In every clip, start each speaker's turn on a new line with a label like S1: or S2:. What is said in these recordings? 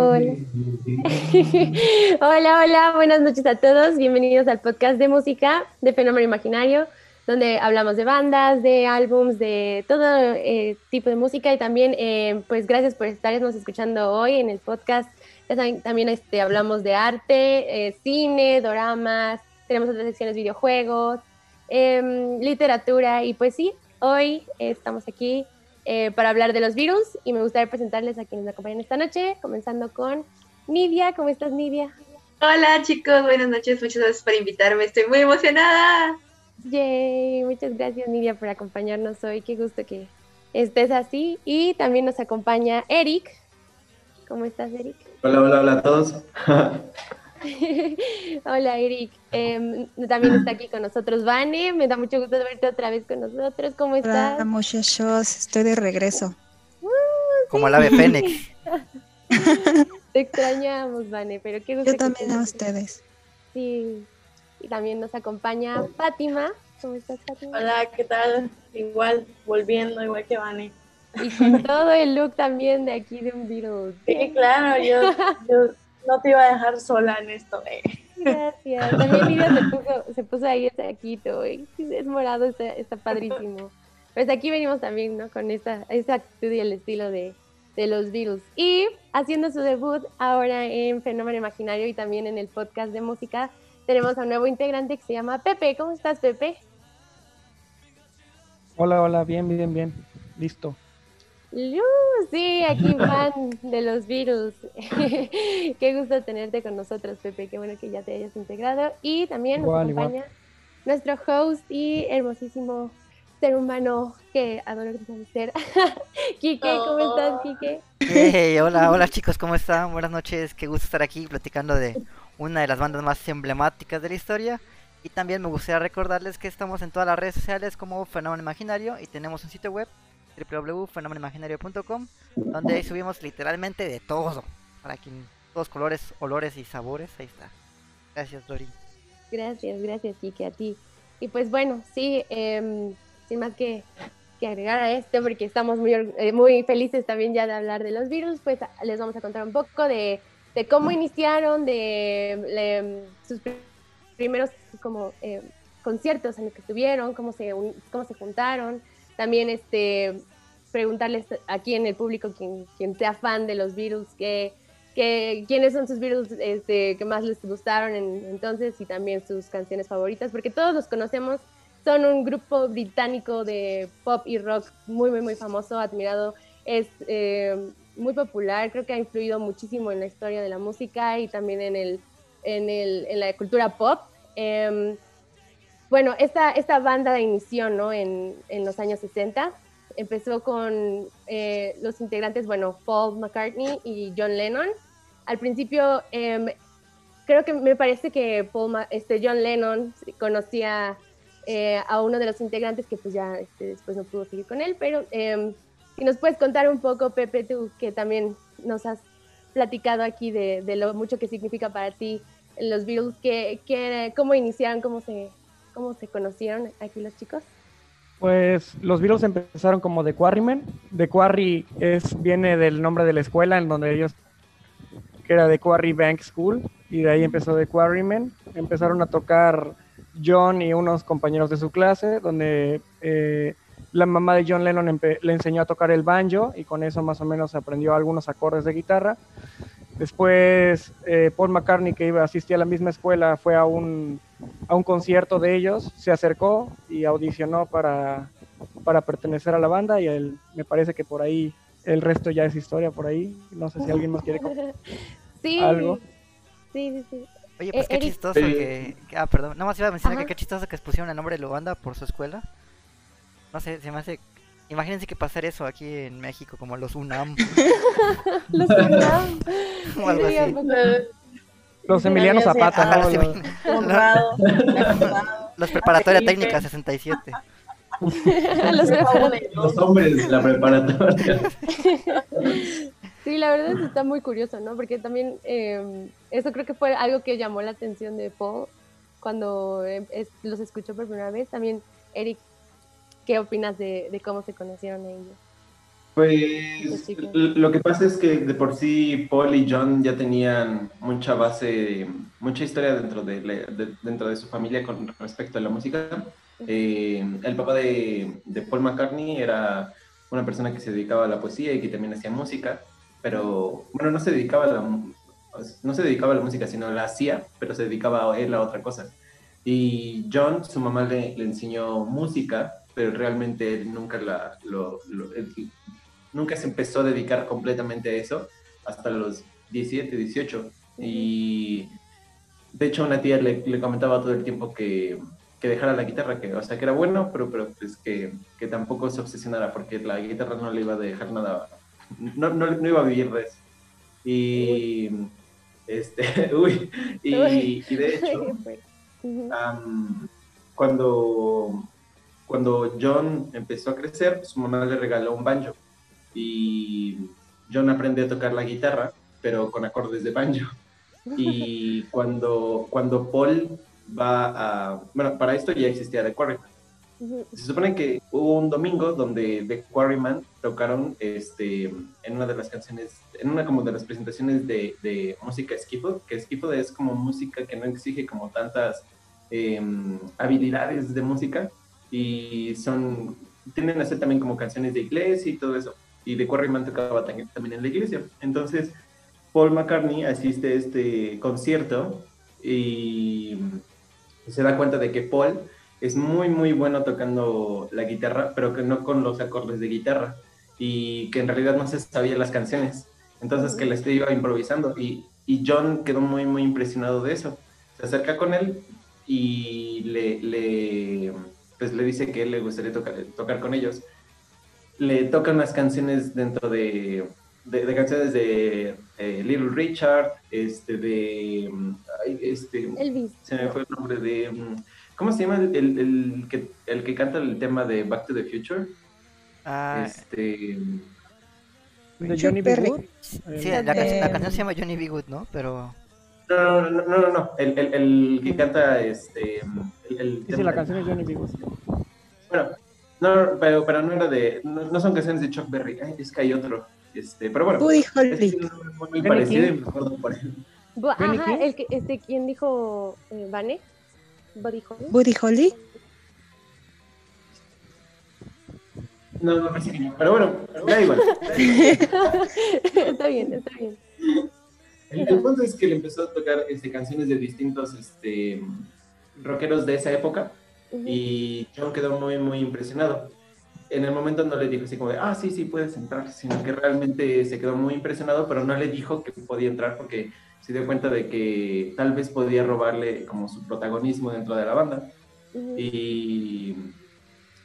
S1: Hola. hola, buenas noches a todos. Bienvenidos al podcast de música de Fenómeno Imaginario, donde hablamos de bandas, de álbums, de todo eh, tipo de música y también, eh, pues gracias por estarnos escuchando hoy en el podcast. También este, hablamos de arte, eh, cine, doramas, tenemos otras secciones videojuegos, em, literatura y pues sí, hoy estamos aquí eh, para hablar de los virus y me gustaría presentarles a quienes me acompañan esta noche, comenzando con Nidia. ¿Cómo estás, Nidia?
S2: Hola, chicos, buenas noches, muchas gracias por invitarme, estoy muy emocionada.
S1: Yay, muchas gracias, Nidia, por acompañarnos hoy. Qué gusto que estés así. Y también nos acompaña Eric. ¿Cómo estás, Eric?
S3: Hola, hola, hola a todos.
S1: Hola Eric, em, también está aquí con nosotros Vane, me da mucho gusto verte otra vez con nosotros, ¿cómo estás?
S4: Hola muchachos, estoy de regreso.
S1: Uh,
S5: Como la ave Fénix.
S1: Te extrañamos, Vane, pero qué gusto.
S4: Yo también a ustedes.
S1: Sí, y también nos acompaña Fátima. ¿Cómo estás, Fátima?
S6: Hola, ¿qué tal? Igual, volviendo, igual que Vane.
S1: Y con todo el look también de aquí de un virus.
S6: Sí, claro, yo, yo no te iba a dejar sola en esto. Eh.
S1: Gracias. También Lidia se puso, se puso ahí ese saquito, eh. es morado, está, está, padrísimo. Pues aquí venimos también, ¿no? Con esta, esta actitud y el estilo de, de los virus. Y haciendo su debut ahora en Fenómeno Imaginario y también en el podcast de música, tenemos a un nuevo integrante que se llama Pepe. ¿Cómo estás, Pepe?
S7: Hola, hola, bien, bien, bien. Listo.
S1: Sí, aquí fan de los virus. Qué gusto tenerte con nosotros, Pepe. Qué bueno que ya te hayas integrado. Y también nos acompaña nuestro host y hermosísimo ser humano que adoro ser. Quique, ¿cómo estás, Quique?
S5: Hey, hola, hola chicos, ¿cómo están? Buenas noches. Qué gusto estar aquí platicando de una de las bandas más emblemáticas de la historia. Y también me gustaría recordarles que estamos en todas las redes sociales como Fenómeno Imaginario y tenemos un sitio web www.fenomenoimaginario.com donde ahí subimos literalmente de todo, para quien todos colores, olores y sabores, ahí está. Gracias, Dori.
S1: Gracias, gracias, Kike, a ti. Y pues bueno, sí, eh, sin más que, que, agregar a esto, porque estamos muy, eh, muy felices también ya de hablar de los virus, pues les vamos a contar un poco de, de cómo iniciaron, de, de sus primeros como eh, conciertos en los que estuvieron, cómo se, cómo se juntaron, también este, preguntarles aquí en el público, quien, quien sea fan de los virus, que, que, quiénes son sus virus este, que más les gustaron en, entonces y también sus canciones favoritas, porque todos los conocemos, son un grupo británico de pop y rock muy, muy, muy famoso, admirado, es eh, muy popular, creo que ha influido muchísimo en la historia de la música y también en, el, en, el, en la cultura pop. Eh, bueno, esta, esta banda inició ¿no? en, en los años 60. Empezó con eh, los integrantes, bueno, Paul McCartney y John Lennon. Al principio, eh, creo que me parece que Paul, este, John Lennon conocía eh, a uno de los integrantes que pues ya este, después no pudo seguir con él, pero si nos puedes contar un poco, Pepe, tú que también nos has platicado aquí de, de lo mucho que significa para ti los Beatles, que, que, cómo iniciaron, cómo se, ¿Cómo se conocieron aquí los chicos?
S7: Pues los Beatles empezaron como The Quarrymen. The Quarry es, viene del nombre de la escuela en donde ellos, que era The Quarry Bank School, y de ahí empezó The Quarrymen. Empezaron a tocar John y unos compañeros de su clase, donde eh, la mamá de John Lennon le enseñó a tocar el banjo y con eso más o menos aprendió algunos acordes de guitarra. Después eh, Paul McCartney, que iba, asistía a la misma escuela, fue a un, a un concierto de ellos, se acercó y audicionó para, para pertenecer a la banda y él, me parece que por ahí el resto ya es historia por ahí. No sé si alguien más quiere
S1: sí,
S7: algo.
S1: Sí, sí, sí.
S5: Oye, pues eh, qué Eric. chistoso que, que, Ah, perdón. Nada más iba a mencionar Ajá. que qué chistoso que pusieron el nombre de la banda por su escuela. No sé, se me hace Imagínense que pasar eso aquí en México, como los UNAM.
S1: los UNAM.
S5: o algo
S1: Sí,
S5: así.
S7: Los Emiliano Zapata,
S5: los,
S7: Los-
S5: Emiliano-
S6: Honrado.
S5: los preparatoria técnica 67.
S1: Los
S3: Los hombres de la preparatoria.
S1: Sí, la verdad es que está muy curioso, ¿no? Porque también eh, eso creo que fue algo que llamó la atención de Paul cuando es- los escuchó por primera vez. También, Eric, ¿qué opinas de, de cómo se conocieron ellos?
S3: Pues lo que pasa es que de por sí Paul y John ya tenían mucha base, mucha historia dentro de, dentro de su familia con respecto a la música. Eh, el papá de, de Paul McCartney era una persona que se dedicaba a la poesía y que también hacía música, pero bueno, no se dedicaba a la, no se dedicaba a la música, sino la hacía, pero se dedicaba a él a otra cosa. Y John, su mamá le, le enseñó música, pero realmente él nunca la, lo, lo- él nunca se empezó a dedicar completamente a eso hasta los 17, 18. Y de hecho una tía le, le comentaba todo el tiempo que, que dejara la guitarra, que, o sea, que era bueno, pero, pero pues que, que tampoco se obsesionara porque la guitarra no le iba a dejar nada, no, no, no iba a vivir de eso. Y, este, uy, y, y de hecho... Cuando, cuando John empezó a crecer, su mamá le regaló un banjo y John aprendió a tocar la guitarra, pero con acordes de banjo. Y cuando, cuando Paul va a... Bueno, para esto ya existía The Quarrymen.
S1: Ujú.
S3: Se supone que hubo un domingo donde The Quarrymen tocaron este, en una de las canciones, en una como de las presentaciones de, de música skiffle, que skiffle es como música que no exige como tantas em, habilidades de música y son, tienden a ser también como canciones de iglesia y todo eso. Y The Quarrymen tocaba también, también en la iglesia. Entonces, Paul McCartney asiste a este concierto y se da cuenta de que Paul es muy, muy bueno tocando la guitarra, pero que no con los acordes de guitarra y que en realidad no se sabía las canciones. Entonces que les iba improvisando y, y John quedó muy, muy impresionado de eso. Se acerca con él y le, le, pues le dice que él le gustaría tocar, tocar con ellos. Le tocan unas canciones dentro de, de, de canciones de eh, Little Richard, este, de, ay, este,
S1: Elvis.
S3: se me fue el nombre de. mm, ¿Cómo se llama el, el- el que, el que canta el tema de Back to the Future?
S5: Ah,
S3: Este.
S7: De Johnny B. Good.
S5: sí, la, canción, la canción se llama Johnny B. Good, ¿no? Pero...
S3: No, no, no, no, no, no, El, el, el que canta este. El, el
S7: Sí, sí, la canción es Johnny B. Good.
S3: Bueno, no, pero, pero no era de. No, no son canciones de Chuck Berry. Ay, es que hay otro. Este, pero bueno.
S4: Buddy
S3: Es que
S4: Holly.
S3: nombre muy, parecido y me acuerdo por él.
S1: Bu-
S7: ¿Benny
S1: Ajá, el que, este, ¿quién dijo eh, Vane? Buddy Holly.
S4: Buddy Holly.
S3: No, no, parece que no. Pero bueno, da igual.
S1: está bien, está bien.
S3: El, el punto es que le empezó a tocar este, canciones de distintos este, rockeros de esa época Y John quedó muy, muy impresionado. En el momento no le dijo así como de, ah, sí, sí, puedes entrar, sino que realmente se quedó muy impresionado, pero no le dijo que podía entrar porque se dio cuenta de que tal vez podía robarle como su protagonismo dentro de la banda
S1: Ujú.
S3: y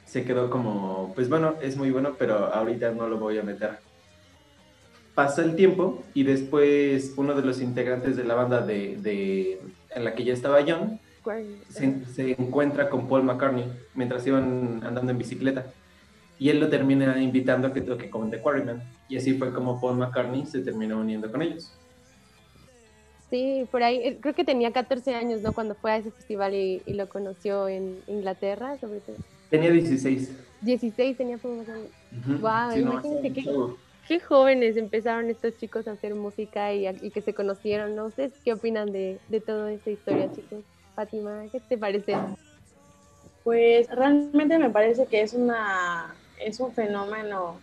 S3: se quedó como, pues bueno, es muy bueno, pero ahorita no lo voy a meter. Pasa el tiempo y después uno de los integrantes de la banda de, de- en la que ya estaba John
S1: Quarry.
S3: se, se encuentra con Paul McCartney mientras iban andando en bicicleta. Y él lo termina invitando a que toque con The Quarrymen. Y así fue como Paul McCartney se terminó uniendo con ellos.
S1: Sí, por ahí, creo que tenía 14 años, ¿no? Cuando fue a ese festival y, y lo conoció en Inglaterra, sobre todo.
S3: Tenía 16.
S1: 16 tenía Paul McCartney.
S3: Ujú.
S1: Guau,
S3: Sí, no,
S1: imagínate
S3: está
S1: qué-. Qué jóvenes empezaron estos chicos a hacer música y, y que se conocieron, ¿no? ¿Ustedes qué opinan de, de toda esta historia, chicos? Fátima, ¿qué te parece?
S6: Pues realmente me parece que es una es un fenómeno,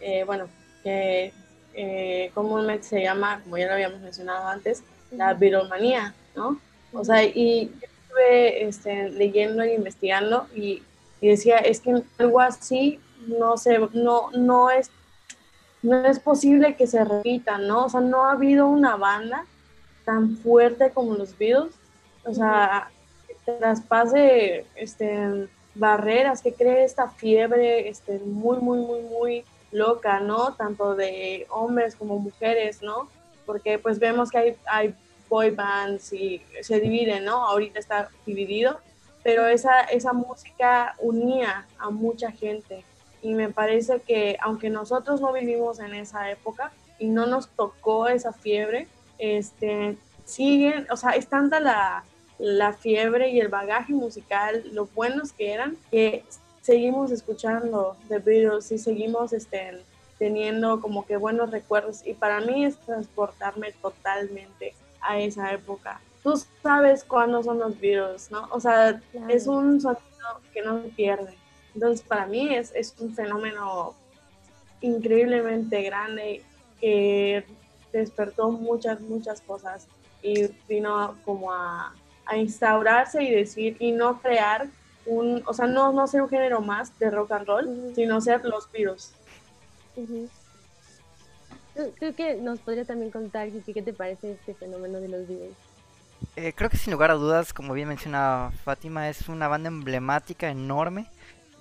S6: eh, bueno, que eh, comúnmente se llama, como ya lo habíamos mencionado antes, la viromanía, ¿no? O sea, y yo estuve este, leyendo e investigando y, y decía, es que algo así no se, no, no es, no es posible que se repita, ¿no? O sea, no ha habido una banda tan fuerte como los Beatles, o sea, traspase este, barreras, que cree esta fiebre este, muy, muy, muy, muy loca, ¿no? Tanto de hombres como mujeres, ¿no? Porque pues vemos que hay, hay boy bands y se dividen, ¿no? Ahorita está dividido, pero esa, esa música unía a mucha gente y me parece que aunque nosotros no vivimos en esa época y no nos tocó esa fiebre, este, siguen, o sea, es tanta la, la fiebre y el bagaje musical, lo buenos que eran, que seguimos escuchando The Beatles y seguimos este, teniendo como que buenos recuerdos y para mí es transportarme totalmente a esa época. Tú sabes cuándo son los virus, ¿no? O sea, es un sonido que no se pierde. Entonces, para mí es, es un fenómeno increíblemente grande que despertó muchas, muchas cosas y vino como a, a, instaurarse y decir, y no crear un, o sea, no, no ser un género más de rock and roll, sino ser los virus.
S1: Creo que nos podría también contar, Kiki, ¿qué te parece este fenómeno de los virus?
S5: Eh, creo que sin lugar a dudas, como bien mencionaba Fátima, es una banda emblemática enorme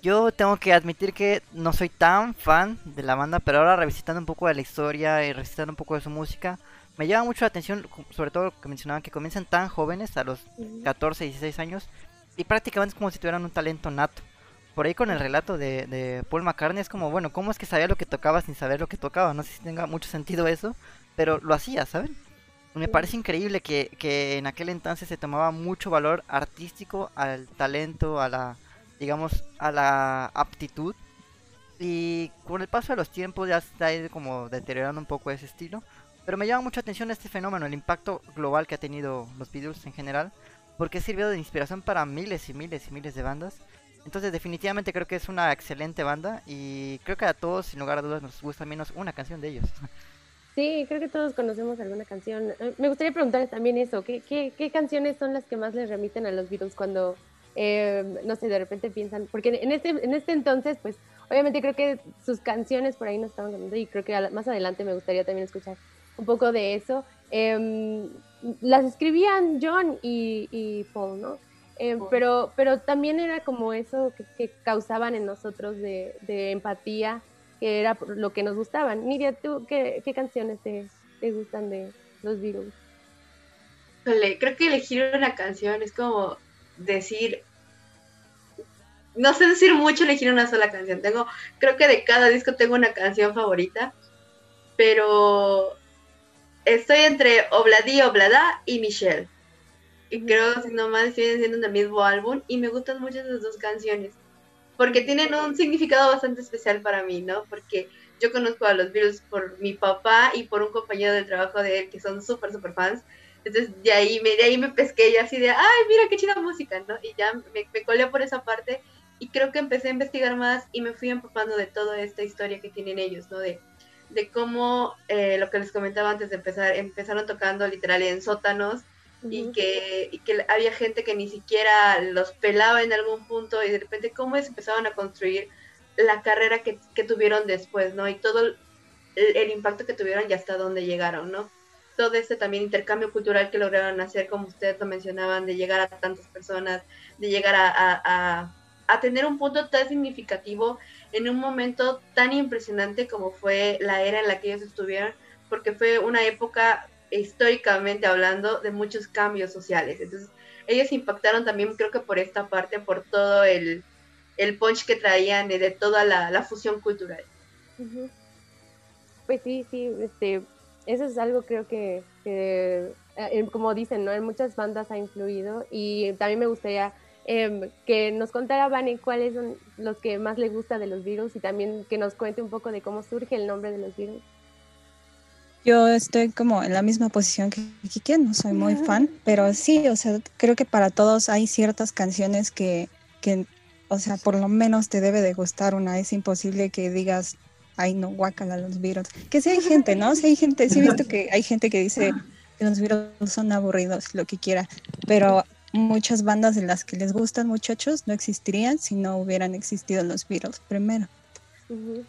S5: yo tengo que admitir que no soy tan fan de la banda, pero ahora revisitando un poco de la historia y revisitando un poco de su música, me llama mucho la atención, sobre todo lo que mencionaban, que comienzan tan jóvenes, a los 14, 16 años, y prácticamente es como si tuvieran un talento nato. Por ahí con el relato de, Paul McCartney es como, bueno, ¿cómo es que sabía lo que tocaba sin saber lo que tocaba? No sé si tenga mucho sentido eso, pero lo hacía, ¿saben? Me parece increíble que, que en aquel entonces se tomaba mucho valor artístico al talento, a la digamos, a la aptitud. Y con el paso de los tiempos ya está como deteriorando un poco ese estilo. Pero me llama mucha atención este fenómeno, el impacto global que ha tenido los Beatles en general. Porque ha servido de inspiración para miles y miles y miles de bandas. Entonces definitivamente creo que es una excelente banda y creo que a todos, sin lugar a dudas, nos gusta menos una canción de ellos.
S1: Sí, creo que todos conocemos alguna canción. Eh, me gustaría preguntarles también eso, ¿qué, qué, qué canciones son las que más les remiten a los Beatles cuando eh, no sé, de repente piensan, porque en este, en este entonces, pues obviamente creo que sus canciones por ahí no estaban cantando y creo que más adelante me gustaría también escuchar un poco de eso. Em, las escribían John y, Paul, ¿no? Em, pero, pero también era como eso que, causaban en nosotros de, empatía, que era lo que nos gustaban. Nidia, ¿tú qué, canciones te, te, gustan de los Beatles?
S2: Creo que elegir una canción es como decir, no sé decir mucho, elegir una sola canción. Tengo, creo que de cada disco tengo una canción favorita, pero estoy entre Obladi Oblada y Michelle. Y creo que nomás siguen siendo del mismo álbum y me gustan mucho esas dos canciones. Porque tienen un significado bastante especial para mí, ¿no? Porque yo conozco a los Beatles por mi papá y por un compañero de trabajo de él que son súper, súper fans. Entonces de ahí, me, de ahí me pesqué yo así de, ay, mira qué chida música, ¿no? Y ya me, me colé por esa parte y creo que empecé a investigar más y me fui empapando de toda esta historia que tienen ellos, ¿no? De, de cómo eh, lo que les comentaba antes de empezar, empezaron tocando literal en sótanos y, que, y que había gente que ni siquiera los pelaba en algún punto y de repente cómo empezaban a construir la carrera que, que tuvieron después, ¿no? Y todo el, el impacto que tuvieron y hasta dónde llegaron, ¿no? todo este también intercambio cultural que lograron hacer, como ustedes lo mencionaban, de llegar a tantas personas, de llegar a, tener un punto tan significativo en un momento tan impresionante como fue la era en la que ellos estuvieron, porque fue una época históricamente hablando de muchos cambios sociales. Entonces, ellos impactaron también, creo que por esta parte, por todo el, el punch que traían de toda la, fusión cultural.
S1: Pues sí, sí, este, eso es algo creo que, eh, como dicen, ¿no? En muchas bandas ha influido y también me gustaría em, que nos contara Vane cuáles son los que más le gusta de los virus y también que nos cuente un poco de cómo surge el nombre de los virus.
S4: Yo estoy como en la misma posición que Kike, no soy muy fan, pero sí, o sea, creo que para todos hay ciertas canciones que, que, o sea, por lo menos te debe de gustar una. Es imposible que digas, ay no, guácala los virus. Que sí hay gente, ¿no? Sí hay gente, sí he visto que hay gente que dice que los virus son aburridos, lo que quiera, pero muchas bandas de las que les gustan muchachos no existirían si no hubieran existido los virus primero.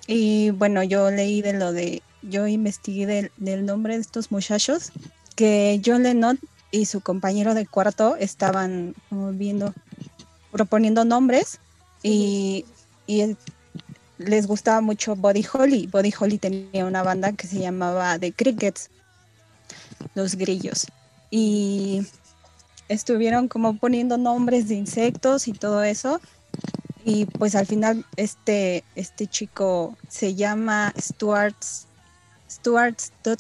S4: Y bueno, yo leí de lo de, yo investigué del, nombre de estos muchachos, que John Lennon y su compañero de cuarto estaban viendo, proponiendo nombres y, y les gustaba mucho Body Holly. Body Holly tenía una banda que se llamaba The Crickets, los grillos. Y estuvieron como poniendo nombres de insectos y todo eso. Y pues al final este, este chico se llama Stuart, Stuart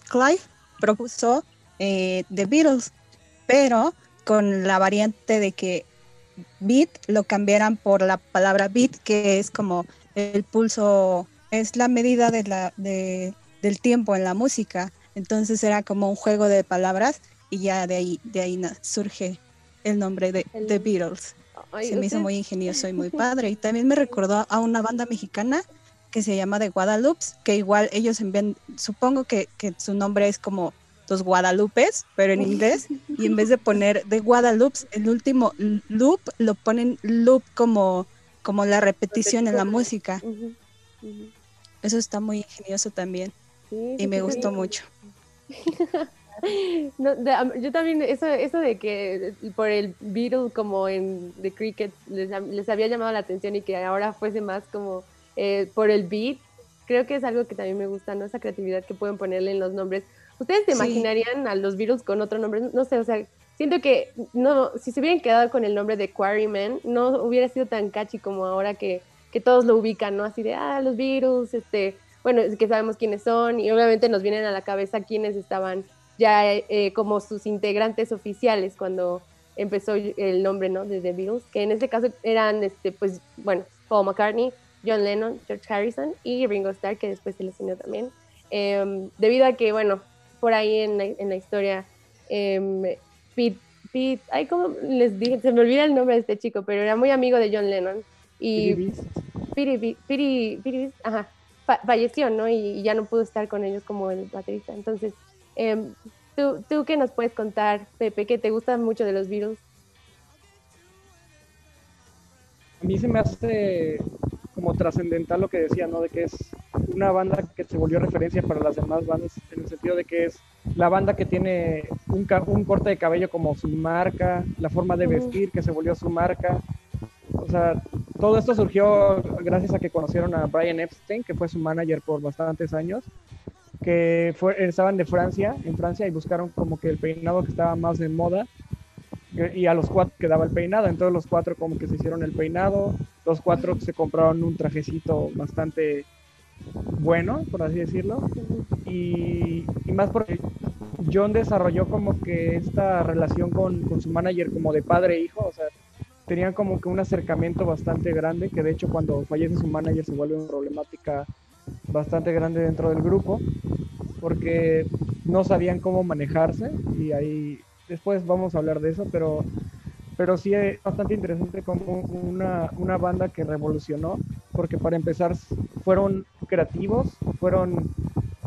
S4: Clive, propuso eh, The Beatles, pero con la variante de que beat lo cambiaran por la palabra beat, que es como el pulso es la medida de la, de, del tiempo en la música. Entonces era como un juego de palabras y ya de ahí, de ahí surge el nombre de The Beatles. se me hizo muy ingenioso y muy padre. Y también me recordó a una banda mexicana que se llama The Guadalupe, que igual ellos envían, supongo que, que su nombre es como los Guadalupes, pero en inglés, y en vez de poner The Guadalupe, el último loop lo ponen loop como, como la repetición en la música. Eso está muy ingenioso también y me gustó mucho.
S1: yo también, eso, eso de que por el Beatle como en The Cricket les, les, había llamado la atención y que ahora fuese más como eh, por el beat, creo que es algo que también me gusta, ¿no? Esa creatividad que pueden ponerle en los nombres. ¿Ustedes se imaginarían a los Beatles con otro nombre? No sé, o sea, siento que no, si se hubieran quedado con el nombre de Quarryman, no hubiera sido tan catchy como ahora que, que todos lo ubican, ¿no? Así de, ah, los Beatles, este, bueno, es que sabemos quiénes son y obviamente nos vienen a la cabeza quiénes estaban ya eh, como sus integrantes oficiales cuando empezó el nombre, ¿no? De The Beatles, que en este caso eran, este, pues, bueno, Paul McCartney, John Lennon, George Harrison y Ringo Starr, que después se les unió también. Em, debido a que, bueno, por ahí en la, en la historia, eh, Pete, Pete, ay, ¿cómo les dije? Se me olvida el nombre de este chico, pero era muy amigo de John Lennon. Y Pete, Pete, ajá, falleció, ¿no? Y, ya no pudo estar con ellos como el baterista. Entonces, em, ¿tú, ¿tú qué nos puedes contar, Pepe, que te gusta mucho de los Beatles?
S7: A mí se me hace como trascendental lo que decía, ¿no? De que es una banda que se volvió referencia para las demás bandas, en el sentido de que es la banda que tiene un, un corte de cabello como su marca, la forma de vestir que se volvió su marca. O sea, todo esto surgió gracias a que conocieron a Brian Epstein, que fue su manager por bastantes años, que fue, estaban de Francia, en Francia, y buscaron como que el peinado que estaba más de moda y a los cuatro quedaba el peinado, entonces los cuatro como que se hicieron el peinado, los cuatro se compraron un trajecito bastante bueno, por así decirlo, y, más porque John desarrolló como que esta relación con, con su manager como de padre e hijo, o sea, tenían como que un acercamiento bastante grande, que de hecho cuando fallece su manager se vuelve una problemática bastante grande dentro del grupo, porque no sabían cómo manejarse y ahí después vamos a hablar de eso, pero, pero sí es bastante interesante como una, una banda que revolucionó, porque para empezar fueron creativos, fueron,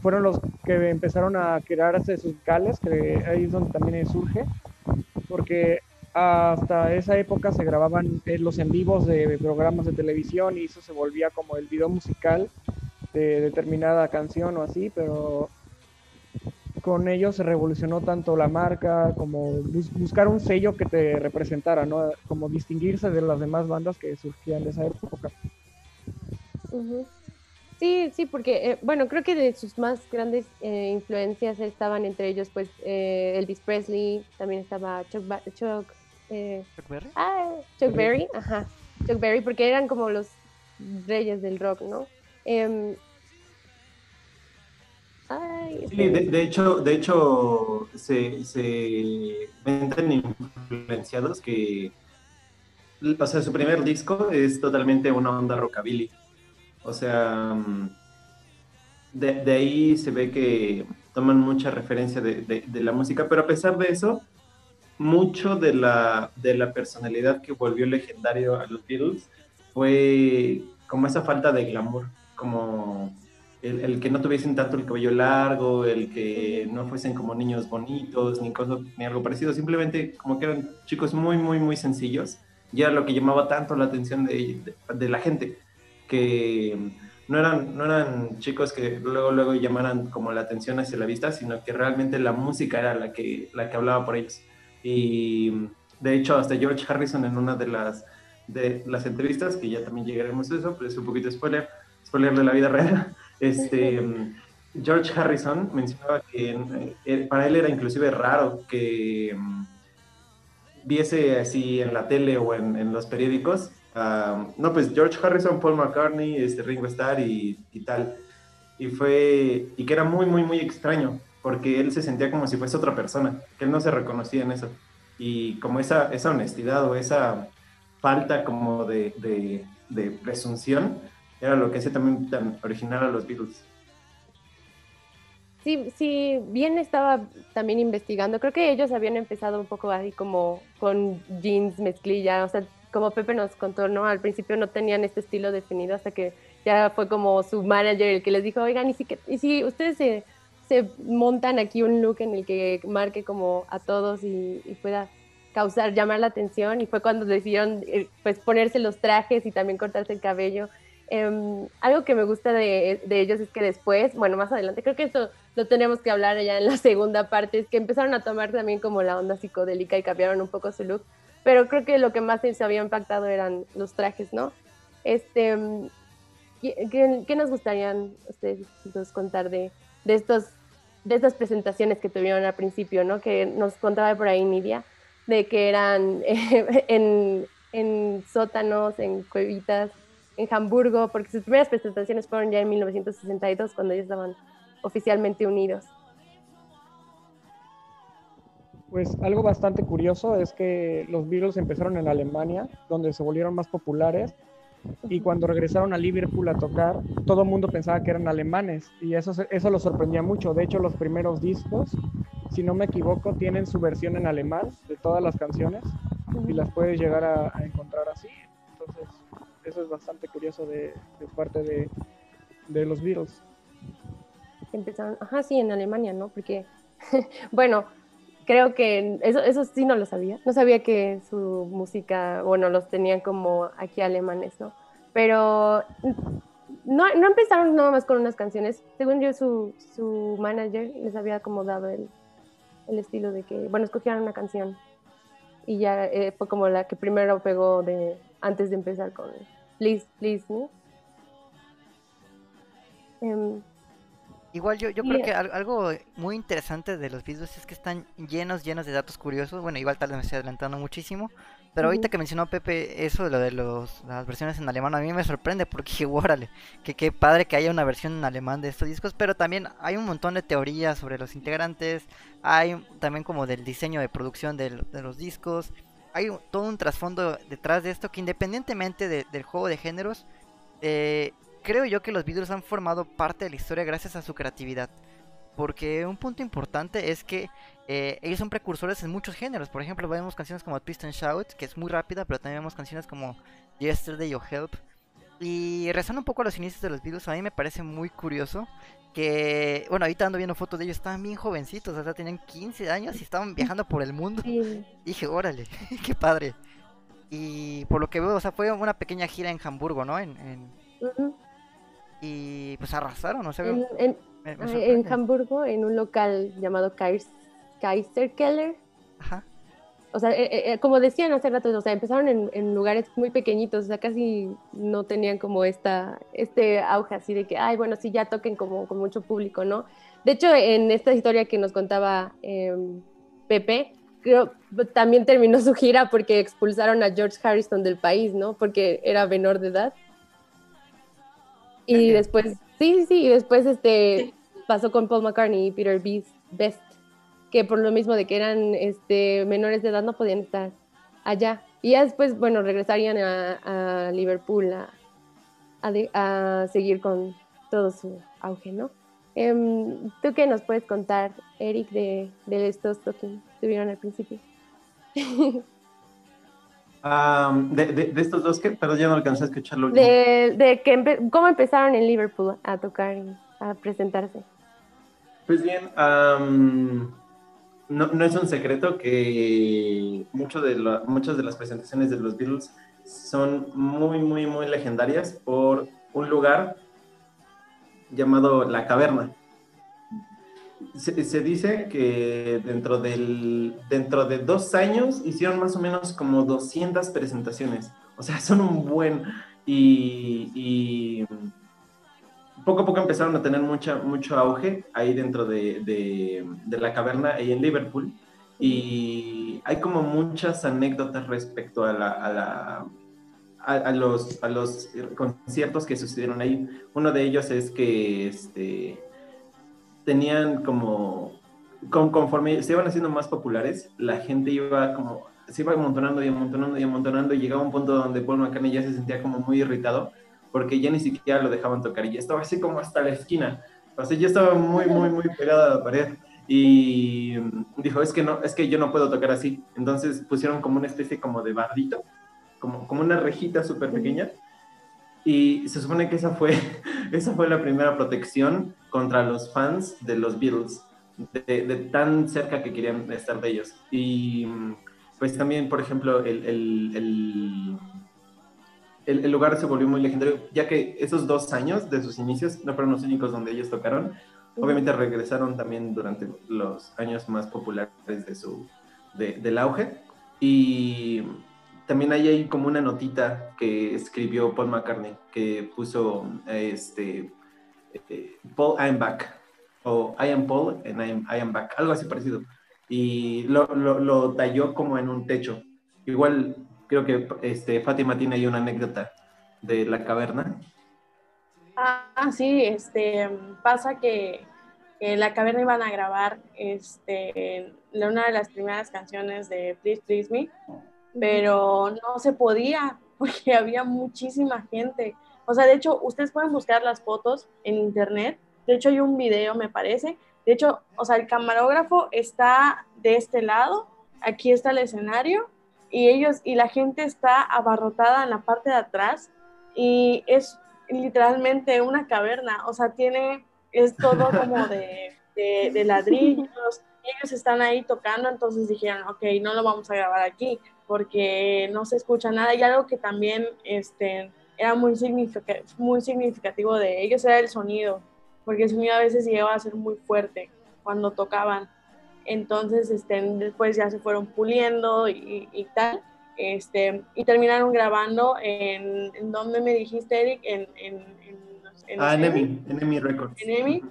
S7: fueron los que empezaron a crearse sus cales, que ahí es donde también surge, porque hasta esa época se grababan eh, los en vivos de programas de televisión y eso se volvía como el video musical de determinada canción o así, pero con ellos se revolucionó tanto la marca como buscar un sello que te representara, ¿no? Como distinguirse de las demás bandas que surgían de esa época.
S1: Sí, sí, porque, eh, bueno, creo que de sus más grandes eh, influencias estaban entre ellos, pues, eh, Elvis Presley, también estaba Chuck, Chuck,
S5: Chuck Berry.
S1: Ah, Chuck Berry, ajá, Chuck Berry, porque eran como los reyes del rock, ¿no?
S3: Sí, de, hecho, de hecho se, se ven influenciados que, o sea, su primer disco es totalmente una onda rockabilly. O sea, mm, de, ahí se ve que toman mucha referencia de, la música, pero a pesar de eso, mucho de la, de la personalidad que volvió legendario a los Beatles fue como esa falta de glamour, como el, que no tuviesen tanto el cabello largo, el que no fuesen como niños bonitos, ni cosas, ni algo parecido, simplemente como que eran chicos muy, muy, muy sencillos, y era lo que llamaba tanto la atención de, de, la gente, que no eran, no eran chicos que luego, luego llamaran como la atención hacia la vista, sino que realmente la música era la que, la que hablaba por ellos. Y de hecho, hasta George Harrison en una de las, de las entrevistas, que ya también llegaremos a eso, pero es un poquito spoiler, spoiler de la vida real, este, George Harrison mencionaba que eh, para él era inclusive raro que mm, viese así en la tele o en, los periódicos, no, pues George Harrison, Paul McCartney, este, Ringo Starr y, tal. Y fue, y que era muy, muy, muy extraño, porque él se sentía como si fuese otra persona, que él no se reconocía en eso. Y como esa, esa honestidad o esa falta como de, de, de presunción, era lo que hacía también tan original a los Beatles.
S1: Sí, sí, bien estaba también investigando. Creo que ellos habían empezado un poco así como con jeans, mezclilla, o sea, como Pepe nos contó, ¿no? Al principio no tenían este estilo definido hasta que ya fue como su manager el que les dijo, oigan, ¿y si, y si ustedes se, se, montan aquí un look en el que marque como a todos y, y pueda causar, llamar la atención? Y fue cuando decidieron eh, pues ponerse los trajes y también cortarse el cabello. Um, algo que me gusta de, de, ellos es que después, bueno, más adelante, creo que esto lo tenemos que hablar ya en la segunda parte, es que empezaron a tomar también como la onda psicodélica y cambiaron un poco su look, pero creo que lo que más se había impactado eran los trajes, ¿no? Este, ¿qué, qué nos gustarían ustedes contar de, de, estos, de estas presentaciones que tuvieron al principio, ¿no? Que nos contaba por ahí Nidia, de que eran en, en sótanos, en cuevitas, en Hamburgo, porque sus primeras presentaciones fueron ya en 1962, cuando ellos estaban oficialmente unidos.
S7: Pues algo bastante curioso es que los Beatles empezaron en Alemania, donde se volvieron más populares, y cuando regresaron a Liverpool a tocar, todo el mundo pensaba que eran alemanes, y eso, eso lo sorprendía mucho. De hecho, los primeros discos, si no me equivoco, tienen su versión en alemán de todas las canciones, y las puedes llegar a, a encontrar así. Eso es bastante curioso de, parte de, de, los Beatles.
S1: Empezaron, ajá, sí, en Alemania, ¿no? Porque, bueno, creo que eso, eso sí no lo sabía. No sabía que su música, bueno, los tenían como aquí alemanes, ¿no? Pero no, no empezaron nada más con unas canciones. Según yo, su, su manager les había como dado el, el estilo de que, bueno, escogieran una canción. Y ya eh, fue como la que primero pegó de, antes de empezar con Please, Please, ¿no? Um,
S5: Igual yo, yo creo que algo muy interesante de los Beatles es que están llenos, llenos de datos curiosos. Bueno, igual tal vez me estoy adelantando muchísimo. Pero ahorita que mencionó Pepe eso de lo de los, las versiones en alemán, a mí me sorprende porque, órale, que qué padre que haya una versión en alemán de estos discos. Pero también hay un montón de teorías sobre los integrantes. Hay también como del diseño de producción de, de los discos hay todo un trasfondo detrás de esto que independientemente de, del juego de géneros, eh, creo yo que los Beatles han formado parte de la historia gracias a su creatividad. Porque un punto importante es que eh, ellos son precursores en muchos géneros. Por ejemplo, vemos canciones como Twist and Shout, que es muy rápida, pero también vemos canciones como Yesterday o Help. Y rezando un poco a los inicios de los Beatles, a mí me parece muy curioso que, bueno, ahorita ando viendo fotos de ellos, estaban bien jovencitos, o sea, tenían 15 años y estaban viajando por el mundo. Y dije, órale, qué padre. Y por lo que veo, o sea, fue una pequeña gira en Hamburgo, ¿no? En, en... Uh -huh. Y pues arrasaron, o sea,
S1: en, en, me, me en, Hamburgo, en un local llamado Kaiser Keller.
S5: Ajá.
S1: O sea, eh, eh, como decían hace rato, o sea, empezaron en, en, lugares muy pequeñitos, o sea, casi no tenían como esta, este auge así de que, ay, bueno, sí, ya toquen como con mucho público, ¿no? De hecho, en esta historia que nos contaba eh, Pepe, creo también terminó su gira porque expulsaron a George Harrison del país, ¿no? Porque era menor de edad. Y después, sí, sí, sí, y después este, pasó con Paul McCartney y Peter Best que por lo mismo de que eran este, menores de edad no podían estar allá. Y ya después, bueno, regresarían a, a Liverpool a, a, a, seguir con todo su auge, ¿no? Um, ¿Tú qué nos puedes contar, Eric, de, de estos que tuvieron al principio?
S3: um, de, de, de, estos dos que, pero ya no alcancé a escucharlo.
S1: De, de que empe cómo empezaron en Liverpool a tocar, a presentarse.
S3: Pues bien, um, no, no, es un secreto que de muchas de las presentaciones de los Beatles son muy, muy, muy legendarias por un lugar llamado La Caverna. Se, dice que dentro, del, dentro de dos años hicieron más o menos como 200 presentaciones. O sea, son un buen... poco a poco empezaron a tener mucha, mucho auge ahí dentro de, de, la caverna, ahí en Liverpool. Y hay como muchas anécdotas respecto a, la, a los, a los conciertos que sucedieron ahí. Uno de ellos es que este, tenían como, con, conforme se iban haciendo más populares, la gente iba como, se iba amontonando y amontonando y amontonando y llegaba un punto donde Paul McCartney ya se sentía como muy irritado porque ya ni siquiera lo dejaban tocar y ya estaba así como hasta la esquina. O sea, yo estaba muy, muy, muy pegada a la pared y dijo, es que no, es que yo no puedo tocar así. Entonces pusieron como una especie como de bardito, como, como una rejita súper pequeña. Y se supone que esa fue, esa fue la primera protección contra los fans de los Beatles, de, tan cerca que querían estar de ellos. Y pues también, por ejemplo, el, el, el, el, lugar se volvió muy legendario, ya que esos dos años de sus inicios no fueron los únicos donde ellos tocaron. Obviamente regresaron también durante los años más populares de su, de, del auge. Y también hay ahí como una notita que escribió Paul McCartney, que puso este, eh, Paul, I am back, o I am Paul and I am, I am back, algo así parecido. Y lo, lo, lo, talló como en un techo. Igual creo que este, Fátima tiene ahí una anécdota de la caverna.
S6: Ah, sí, este, pasa que en la caverna iban a grabar este, una de las primeras canciones de Please Please Me, pero no se podía porque había muchísima gente. O sea, de hecho, ustedes pueden buscar las fotos en internet. De hecho, hay un video, me parece. De hecho, o sea, el camarógrafo está de este lado, aquí está el escenario y ellos y la gente está abarrotada en la parte de atrás y es literalmente una caverna, o sea, tiene, es todo como de, de, ladrillos, y ellos están ahí tocando, entonces dijeron, ok, no lo vamos a grabar aquí, porque no se escucha nada, y algo que también este, era muy, muy significativo de ellos era el sonido, porque el sonido a veces llegaba a ser muy fuerte cuando tocaban, entonces este, después ya se fueron puliendo y, y tal, este, y terminaron grabando en, en donde me dijiste, Eric, en, en,
S3: en ah, en EMI, en EMI Records.
S6: En EMI.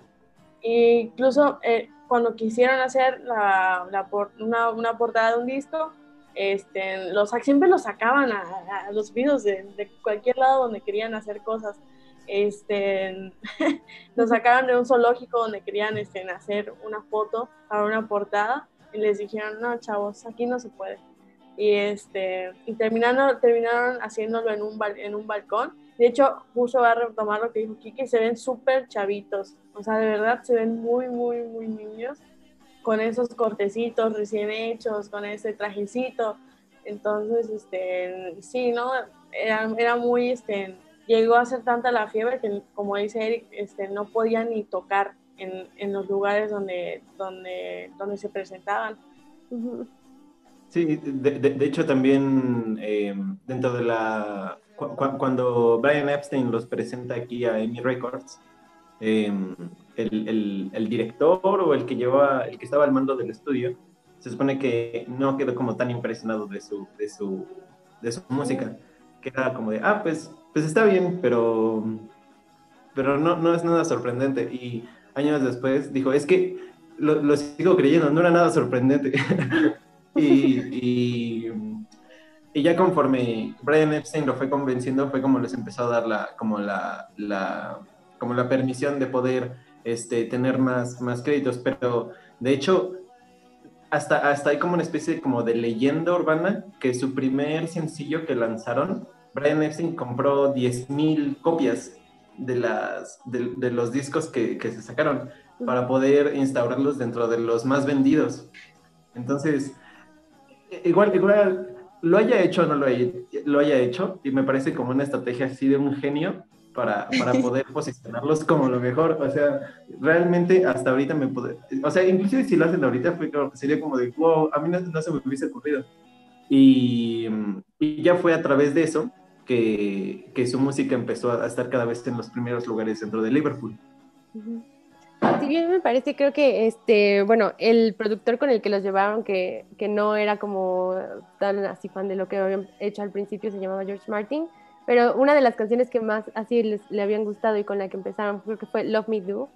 S6: E incluso eh, cuando quisieron hacer la, la una, una, portada de un disco, este, los, siempre los sacaban a, a los videos de, de, cualquier lado donde querían hacer cosas. Este, los sacaban de un zoológico donde querían este, hacer una foto para una portada y les dijeron, no, chavos, aquí no se puede y este y terminaron, terminaron haciéndolo en un, en un balcón. De hecho, justo va a retomar lo que dijo Kiki, se ven súper chavitos, o sea, de verdad se ven muy, muy, muy niños, con esos cortecitos recién hechos, con ese trajecito. Entonces, este, sí, ¿no? Era, era muy, este, llegó a ser tanta la fiebre que, como dice Eric, este, no podían ni tocar en, en los lugares donde, donde, donde se presentaban.
S3: Sí, de, hecho también eh, dentro de la... cuando Brian Epstein los presenta aquí a EMI Records, eh, el, el, director o el que llevaba, el que estaba al mando del estudio, se supone que no quedó como tan impresionado de su, de su, de su música, que era como de, ah, pues, pues está bien, pero, pero no, no es nada sorprendente. Y años después dijo, es que lo, lo sigo creyendo, no era nada sorprendente. Y, y, ya conforme Brian Epstein lo fue convenciendo, fue como les empezó a dar la, como la, la, como la permisión de poder este, tener más, más créditos. Pero de hecho, hasta, hasta hay como una especie como de leyenda urbana que su primer sencillo que lanzaron, Brian Epstein compró 10.000 copias de, las, de, de los discos que, que, se sacaron para poder instaurarlos dentro de los más vendidos. Entonces, igual, igual lo haya hecho o no lo haya, lo haya hecho, y me parece como una estrategia así de un genio para, para poder posicionarlos como lo mejor. O sea, realmente hasta ahorita me puede, o sea, inclusive si lo hacen ahorita sería como de, wow, a mí no, se me hubiese ocurrido. Y, y, ya fue a través de eso que, que, su música empezó a estar cada vez en los primeros lugares dentro de Liverpool.
S1: Si bien me parece, creo que este, bueno, el productor con el que los llevaron, que, que no era como tan así fan de lo que habían hecho al principio, se llamaba George Martin, pero una de las canciones que más así les, le habían gustado y con la que empezaron, creo que fue Love Me Do,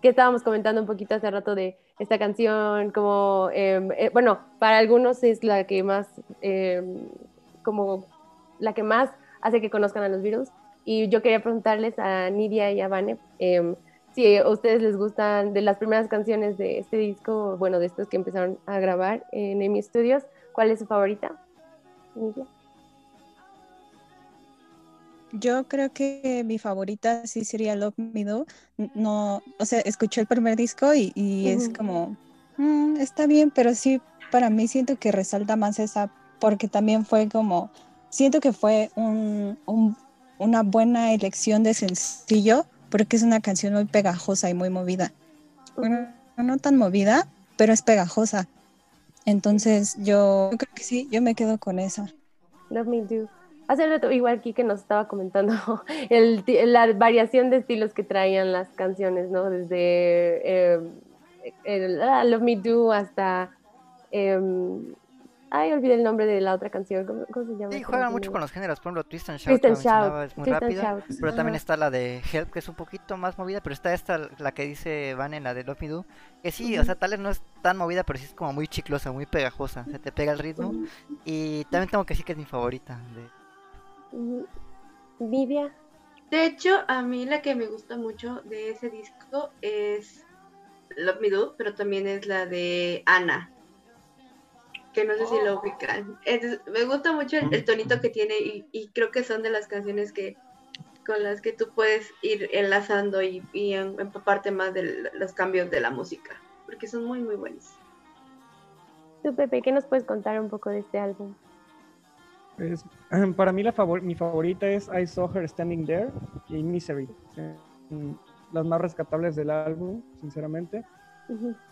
S1: que estábamos comentando un poquito hace rato de esta canción, como, eh, eh, bueno, para algunos es la que más, eh, como, la que más hace que conozcan a los virus. Y yo quería preguntarles a Nidia y a Vane, em, si a ustedes les gustan de las primeras canciones de este disco, bueno, de estos que empezaron a grabar en EMI Studios, ¿cuál es su favorita?
S4: Yo creo que mi favorita sí sería Love Me Do. No, o sea, escuché el primer disco y, y es como, "Mm, está bien, pero sí, para mí siento que resalta más esa, porque también fue como, siento que fue un, un- una buena elección de sencillo, porque es una canción muy pegajosa y muy movida. Bueno, no tan movida, pero es pegajosa. Entonces yo, creo que sí, yo me quedo con esa.
S1: Love Me Do. Hace rato, igual que nos estaba comentando el la variación de estilos que traían las canciones, ¿no? Desde eh, ah, Love Me Do hasta... em, ay, olvidé el nombre de la otra canción. ¿Cómo, cómo se llama?
S5: Sí,
S1: canción?
S5: mucho con los géneros. Por ejemplo, Twist and Shout,
S1: Twist and Shout,
S5: es muy
S1: Twist and
S5: rápida.
S1: Shout.
S5: Pero también está la de Help, que es un poquito más movida. Pero está esta, la que dice Van en la de Love Me Do. Que sí, o sea, tal vez no es tan movida, pero sí es como muy chiclosa, muy pegajosa. Se te pega el ritmo. Y también tengo que decir que es mi favorita. de-
S1: ujú. Vivian.
S2: De hecho, a mí la que me gusta mucho de ese disco es Love Me Do, pero también es la de Ana, que no sé si lo ubican. Es- me gusta mucho el, el tonito que tiene y, y creo que son de las canciones que con las que tú puedes ir enlazando y, y em- empaparte más de los cambios de la música, porque son muy, muy buenos.
S1: Tú, Pepe, ¿qué nos puedes contar un poco de este álbum?
S7: Es- para mí la favor- mi favorita es I Saw Her Standing There y Misery. eh, mm, las más rescatables del álbum, sinceramente.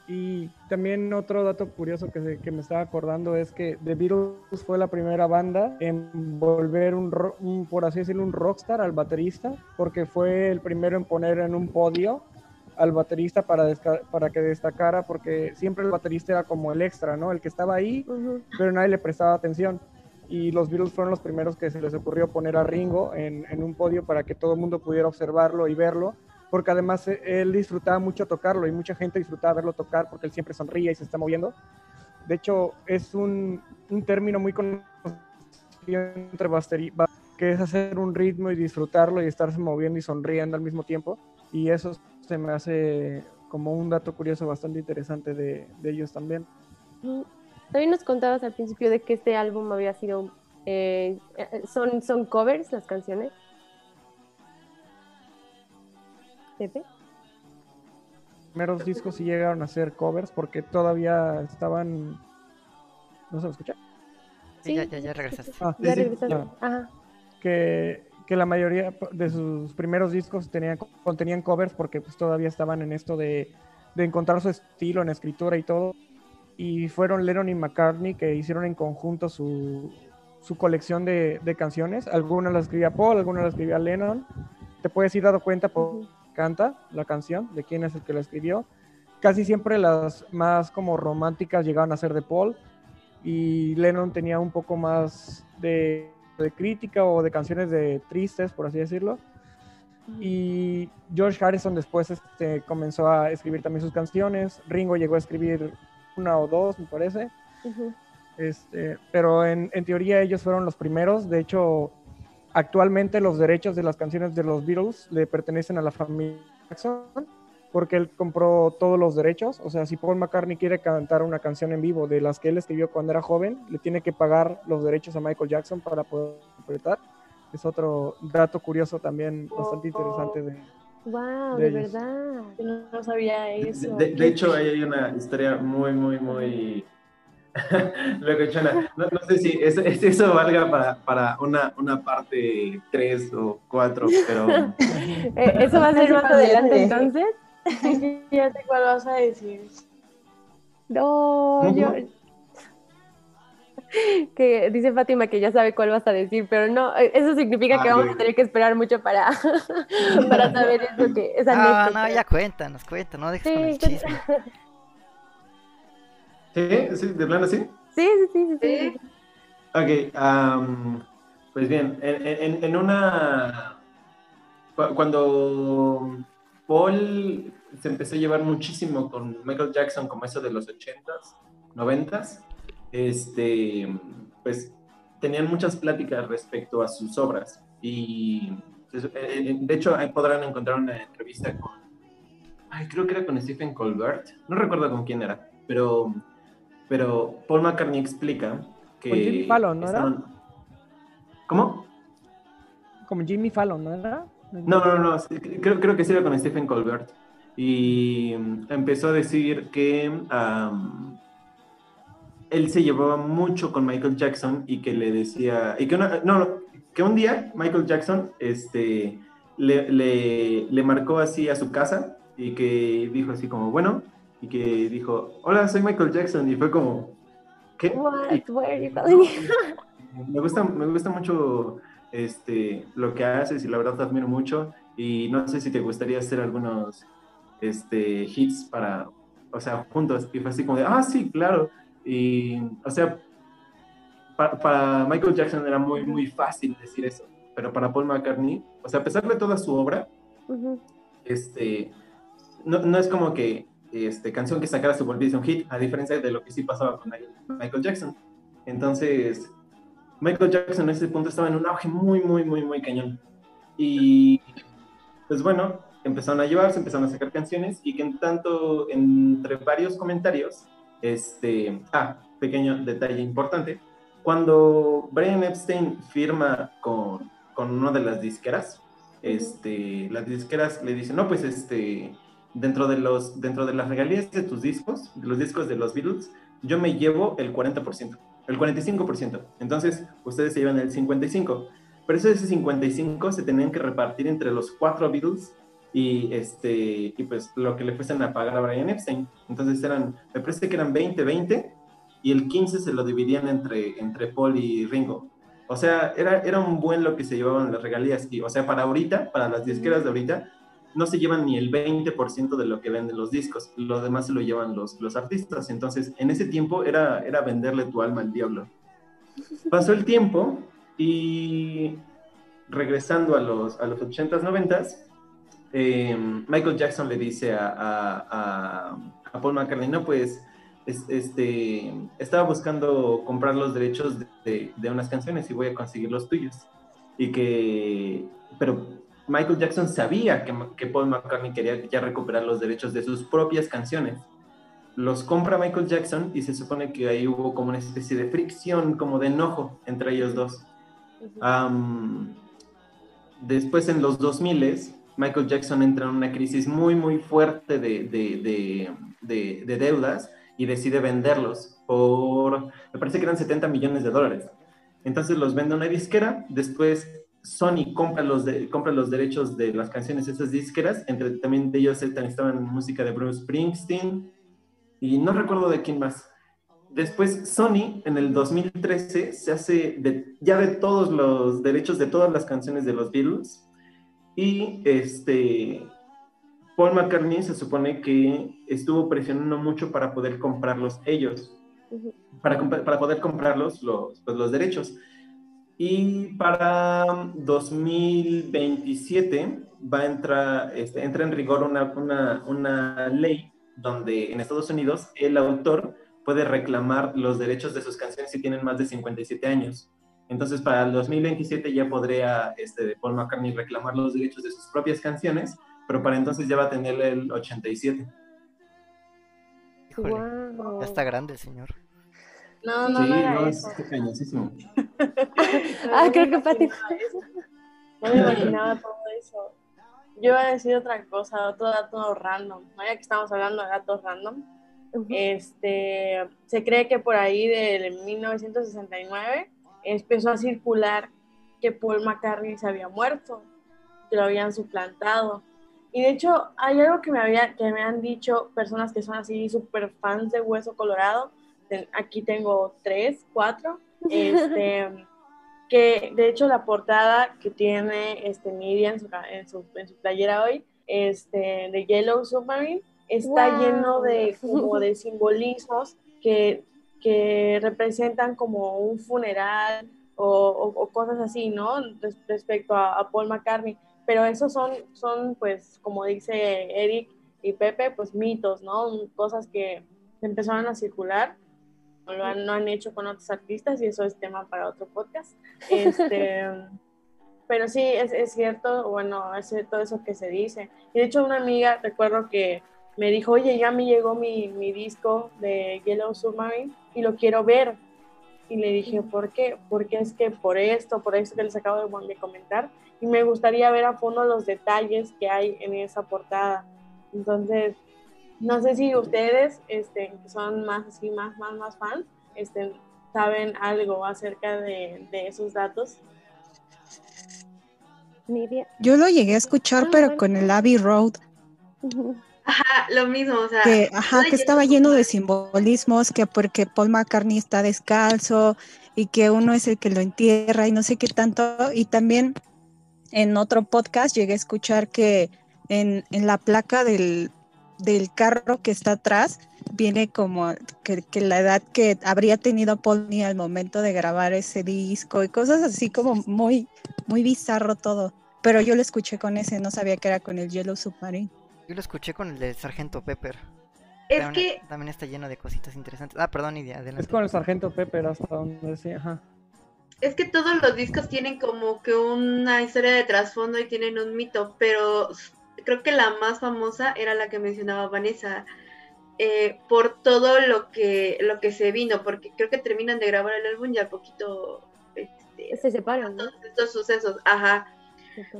S7: Y también otro dato curioso que, se- que me estaba acordando es que The Beatles fue la primera banda en volver un, por así decirlo, un rockstar al baterista, porque fue el primero en poner en un podio al baterista para, para que destacara, porque siempre el baterista era como el extra, ¿no? El que estaba ahí, pero nadie le prestaba atención. Y los Beatles fueron los primeros que se les ocurrió poner a Ringo en, en un podio para que todo el mundo pudiera observarlo y verlo, porque además eh, él disfrutaba mucho tocarlo y mucha gente disfrutaba verlo tocar porque él siempre sonríe y se está moviendo. De hecho, es un, un término muy conocido entre basteri- ba- que es hacer un ritmo y disfrutarlo y estarse moviendo y sonriendo al mismo tiempo. Y eso se me hace como un dato curioso bastante interesante de, de ellos también.
S1: También nos contabas al principio de que este álbum había sido... eh, eh, son, son covers las canciones. Pepe.
S7: primeros discos sí llegaron a ser covers porque todavía estaban. ¿No se me escucha?
S5: Sí, ya, ya, ya regresaste.
S7: Ah,
S1: Ya
S3: sí,
S1: regresaste.
S7: ya.
S1: Ajá.
S7: que, que la mayoría de sus primeros discos tenían, contenían covers porque pues todavía estaban en esto de, de encontrar su estilo en escritura y todo. Y fueron Lennon y McCartney que hicieron en conjunto su, su colección de, de canciones. Algunas las escribía Paul, algunas las escribía Lennon. Te puedes ir dado cuenta por. Canta la canción, de quién es el que la escribió. Casi siempre las más como románticas llegaban a ser de Paul y Lennon tenía un poco más de, de crítica o de canciones de tristes, por así decirlo. Y George Harrison después este, comenzó a escribir también sus canciones. Ringo llegó a escribir una o dos, me parece. Este, pero en, en teoría ellos fueron los primeros. De hecho, actualmente los derechos de las canciones de los Beatles le pertenecen a la familia Jackson porque él compró todos los derechos. O sea, si Paul McCartney quiere cantar una canción en vivo de las que él escribió cuando era joven, le tiene que pagar los derechos a Michael Jackson para poder interpretar. Es otro dato curioso también bastante interesante de,
S1: Wow,
S7: De
S1: de,
S7: ellos.
S1: verdad.
S6: Yo no, no sabía
S3: De,
S6: eso.
S3: de- de hecho, ahí hay una historia muy, muy, muy locochona. No, no sé si eso, eso valga para, para una, una parte 3 o 4, pero
S1: Eh, ¿Eso va a ser más adelante entonces?
S6: ya sé cuál vas a decir.
S1: No, yo... Que dice Fátima que ya sabe cuál vas a decir, pero no, eh, eso significa que
S3: Ah,
S1: vamos
S3: ok.
S1: a tener que esperar mucho para, para saber eso que esa
S5: Ah, no, ya cuéntanos, cuéntanos, no dejes con el
S1: Sí,
S5: chisme.
S3: ¿Sí? ¿Sí? ¿De plano sí?
S1: sí, sí, sí, sí, sí.
S3: Ok, am, pues bien, en, en- en una... cu- Cuando Paul se empezó a llevar muchísimo con Michael Jackson, como eso de los 80s, 90s, este, pues tenían muchas pláticas respecto a sus obras. Y pues, eh, eh, de hecho ahí podrán encontrar una entrevista con, ay, creo que era con Stephen Colbert, no recuerdo con quién era, pero, pero Paul McCartney explica que...
S7: Con Jimmy Fallon, ¿no era?
S3: ¿Cómo?
S7: como Jimmy Fallon, ¿no era?
S3: No, no, no, creo, creo que sí era con Stephen Colbert. Y mm, empezó a decir que él se llevaba mucho con Michael Jackson y que le decía, y que una- no, no, que un día Michael Jackson este, le, le- le marcó así a su casa y que dijo así como, bueno, y que dijo, hola, soy Michael Jackson, y fue como, ¿qué?
S1: What? Where are you me?
S3: gusta, me gusta mucho este, lo que haces y la verdad te admiro mucho. Y no sé si te gustaría hacer algunos este, hits para, o sea, juntos. Y fue así como de, ah, sí, claro. Y, o sea, pa- para Michael Jackson era muy, muy fácil decir eso. Pero para Paul McCartney, o sea, a pesar de toda su obra, este, no, no es como que este, canción que sacara se volviese un hit, a diferencia de lo que sí pasaba con Michael Jackson. Entonces, Michael Jackson en ese punto estaba en un auge muy, muy, muy, muy cañón. Y pues bueno, empezaron a llevarse, empezaron a sacar canciones y que en tanto, entre varios comentarios, este, ah, pequeño detalle importante, cuando Brian Epstein firma con, con una de las disqueras, este, las disqueras le dicen, no, pues este, dentro de, los, dentro de las regalías de tus discos, de los discos de los Beatles, yo me llevo el 40%, el 45%. Entonces, ustedes se llevan el 55%. Pero eso ese 55 se tenían que repartir entre los cuatro Beatles y, este, y pues lo que le fuesen a pagar a Brian Epstein. Entonces eran, me parece que eran 20, 20 y el 15 se lo dividían entre, entre Paul y Ringo. O sea, era, era un buen lo que se llevaban las regalías. Y, o sea, para ahorita, para las disqueras de ahorita, no se llevan ni el 20% de lo que venden los discos. Lo demás se lo llevan los, los artistas. Entonces, en ese tiempo era, era venderle tu alma al diablo. Pasó el tiempo y regresando a los, a los 80s, 90s, eh, Michael Jackson le dice a, a, Paul McCartney, no, pues, es- este, estaba buscando comprar los derechos de, de- de unas canciones y voy a conseguir los tuyos. Y que, pero Michael Jackson sabía que, que Paul McCartney quería ya recuperar los derechos de sus propias canciones. Los compra Michael Jackson y se supone que ahí hubo como una especie de fricción, como de enojo entre ellos dos. Después en los 2000 Michael Jackson entra en una crisis muy muy fuerte de, de- de- de- de deudas y decide venderlos por, me parece que eran 70 millones de dólares. Entonces los vende a una disquera, después Sony compra los, de- compra los derechos de las canciones de esas disqueras, entre también de ellos estaban música de Bruce Springsteen y no recuerdo de quién más. Después Sony en el 2013 se hace de- ya de todos los derechos de todas las canciones de los Beatles y este Paul McCartney se supone que estuvo presionando mucho para poder comprarlos ellos, para, para poder comprarlos los, pues, los derechos. Y para 2027 va a entrar, este, entra en rigor una, una, una ley donde en Estados Unidos el autor puede reclamar los derechos de sus canciones si tienen más de 57 años. Entonces, para el 2027 ya podría este, Paul McCartney reclamar los derechos de sus propias canciones, pero para entonces ya va a tener el 87.
S5: Híjole,
S1: Wow.
S5: ya está grande el señor.
S6: No, no,
S3: sí,
S6: no era
S3: no,
S6: eso.
S3: es cañosísimo.
S1: Ah,
S6: No
S1: creo que Pati.
S6: No me imaginaba todo eso. Yo iba a decir otra cosa, otro dato random. ¿no? Ya que estamos hablando de datos random,
S1: Ujú.
S6: este, se cree que por ahí del 1969 empezó a circular que Paul McCartney se había muerto, que lo habían suplantado. Y de hecho, hay algo que me, había, que me han dicho personas que son así súper fans de Hueso Colorado. Aquí tengo tres, cuatro. Este, que de hecho la portada que tiene este Miriam en su, en su, en su playera hoy, este, de Yellow Submarine, está
S1: Wow.
S6: lleno de, como de simbolismos que, que representan como un funeral o, o- o cosas así, ¿no? Res- respecto a, a Paul McCartney. Pero esos son, son, pues, como dice Eric y Pepe, pues mitos, ¿no? Cosas que empezaron a circular lo han, lo han hecho con otros artistas y eso es tema para otro podcast. Este, pero sí, es, es cierto, bueno, es todo eso que se dice. Y de hecho una amiga, recuerdo que me dijo, oye, ya me llegó mi, mi disco de Yellow Submarine y lo quiero ver. y le dije, ¿por qué? Porque es que por esto, por esto que les acabo de, de comentar, y me gustaría ver a fondo los detalles que hay en esa portada. Entonces, no sé si ustedes, este, que son más así, más, más, más fans, este, saben algo acerca de, de esos datos.
S4: Yo lo llegué a escuchar,
S1: Ah,
S4: pero
S1: bueno.
S4: con el Abbey Road.
S2: Ajá, lo mismo, o sea.
S4: que, ajá, que estaba lleno de simbolismos, que porque Paul McCartney está descalzo y que uno es el que lo entierra y no sé qué tanto. Y también en otro podcast llegué a escuchar que en, en la placa del, del carro que está atrás viene como que, que la edad que habría tenido Paul McCartney al momento de grabar ese disco y cosas así como muy, muy bizarro todo. Pero yo lo escuché con ese, no sabía que era con el Yellow Submarine.
S5: Yo lo escuché con el de Sargento Pepper.
S2: Es
S5: también,
S2: que
S5: también está lleno de cositas interesantes. Ah, perdón, Idia, adelante.
S7: Es con el sargento Pepper hasta donde sí, ajá.
S2: Es que todos los discos tienen como que una historia de trasfondo y tienen un mito, pero creo que la más famosa era la que mencionaba Vanessa, eh, por todo lo que, lo que se vino, porque creo que terminan de grabar el álbum ya poquito este,
S1: Se separan, ¿no?
S2: todos estos sucesos, ajá.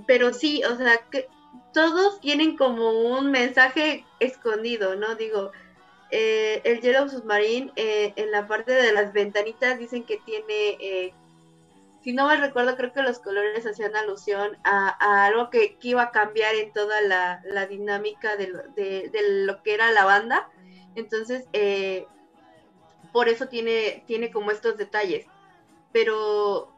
S2: Pero sí, o sea, que todos tienen como un mensaje escondido, ¿no? Digo, eh, el Yellow Submarine eh, en la parte de las ventanitas dicen que tiene, eh, si no mal recuerdo, creo que los colores hacían alusión a, algo que, iba a cambiar en toda la, dinámica de lo, de- de lo que era la banda. Entonces, eh, por eso tiene, tiene como estos detalles. Pero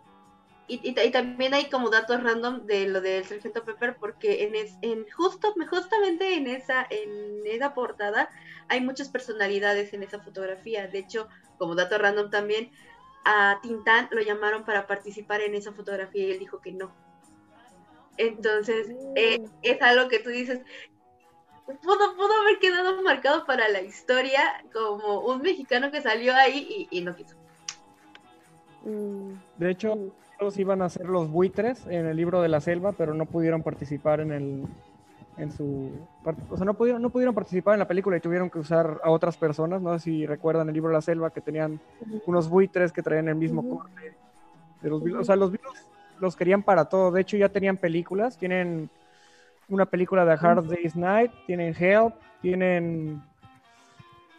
S2: y también hay como datos random de lo del Sargento Pepper porque en, es, en justo justamente en esa en esa portada hay muchas personalidades en esa fotografía de hecho como dato random también a Tintán lo llamaron para participar en esa fotografía y él dijo que no. Entonces eh, es algo que tú dices pudo, pudo haber quedado marcado para la historia como un mexicano que salió ahí y, y no quiso.
S1: Mm,
S7: De hecho,
S1: mm.
S7: todos iban a ser los buitres en el libro de la selva, pero no pudieron participar en el en su o sea, no pudieron no pudieron participar en la película y tuvieron que usar a otras personas, no sé si recuerdan el libro la selva que tenían unos buitres que traían el mismo corte de los Beatles. o sea, los Beatles los querían para todo, de hecho ya tenían películas, tienen una película de Hard Day's Night, tienen Help, tienen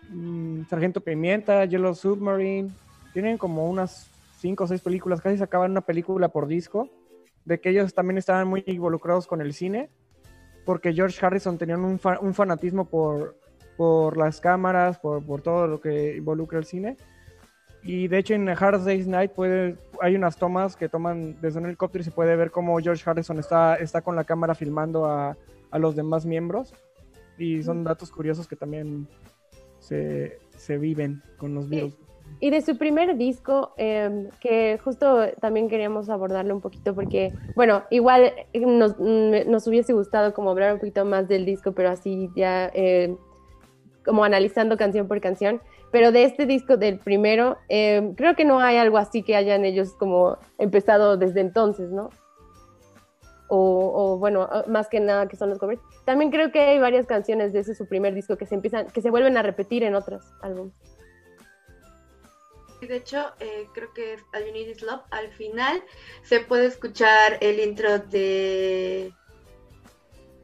S7: mm, Sargento Pimienta, Yellow Submarine, tienen como unas cinco o seis películas, casi sacaban una película por disco, de que ellos también estaban muy involucrados con el cine, porque George Harrison tenía un, fa- un fanatismo por, por las cámaras, por, por todo lo que involucra el cine. Y de hecho en Hard Day's Night puede, hay unas tomas que toman desde un helicóptero y se puede ver cómo George Harrison está, está con la cámara filmando a, a los demás miembros. Y son datos curiosos que también se, se viven con los Beatles.
S1: Y de su primer disco, eh, que justo también queríamos abordarlo un poquito, porque, bueno, igual eh, nos, mm, nos hubiese gustado como hablar un poquito más del disco, pero así ya eh, como analizando canción por canción. Pero de este disco, del primero, eh, creo que no hay algo así que hayan ellos como empezado desde entonces, ¿no? O, o, bueno, más que nada que son los covers. También creo que hay varias canciones de ese su primer disco que se empiezan, que se vuelven a repetir en otros álbumes.
S2: Y de hecho, eh, creo que es All You Need Is Love. Al final se puede escuchar el intro de,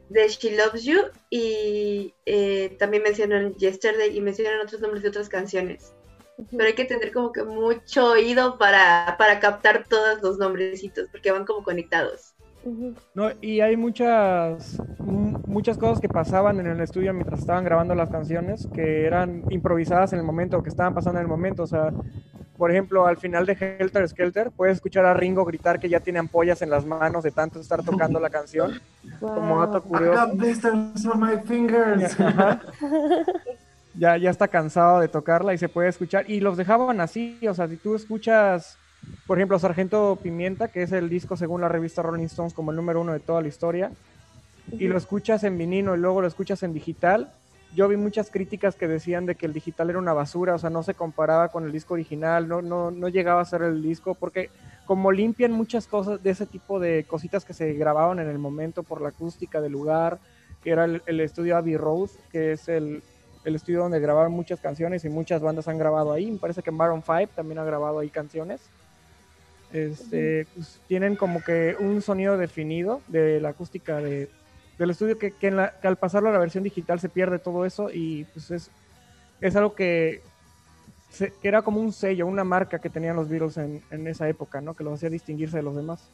S2: de She Loves You y eh, también mencionan Yesterday y mencionan otros nombres de otras canciones. Pero hay que tener como que mucho oído para, para captar todos los nombrecitos porque van como conectados.
S7: No, y hay muchas, mu- muchas cosas que pasaban en el estudio mientras estaban grabando las canciones que eran improvisadas en el momento, que estaban pasando en el momento. O sea, por ejemplo, al final de Helter Skelter, puedes escuchar a Ringo gritar que ya tiene ampollas en las manos de tanto estar tocando la canción. Como
S1: Wow.
S7: dato
S3: I
S7: curioso.
S3: on my fingers.
S7: Ya, ya está cansado de tocarla y se puede escuchar. Y los dejaban así, o sea, si tú escuchas, por ejemplo, Sargento Pimienta, que es el disco según la revista Rolling Stones como el número uno de toda la historia, y lo escuchas en vinilo y luego lo escuchas en digital, yo vi muchas críticas que decían de que el digital era una basura, o sea, no se comparaba con el disco original, no, no, no llegaba a ser el disco, porque como limpian muchas cosas de ese tipo de cositas que se grababan en el momento por la acústica del lugar, que era el, el estudio Abbey Road, que es el, el estudio donde grabaron muchas canciones y muchas bandas han grabado ahí. Me parece que Maroon 5 también ha grabado ahí canciones. Este, pues, tienen como que un sonido definido de la acústica de, del estudio que, que, en la- que al pasarlo a la versión digital se pierde todo eso y pues es, es algo que, se- que era como un sello, una marca que tenían los Beatles en, en esa época, ¿no? Que los hacía distinguirse de los demás.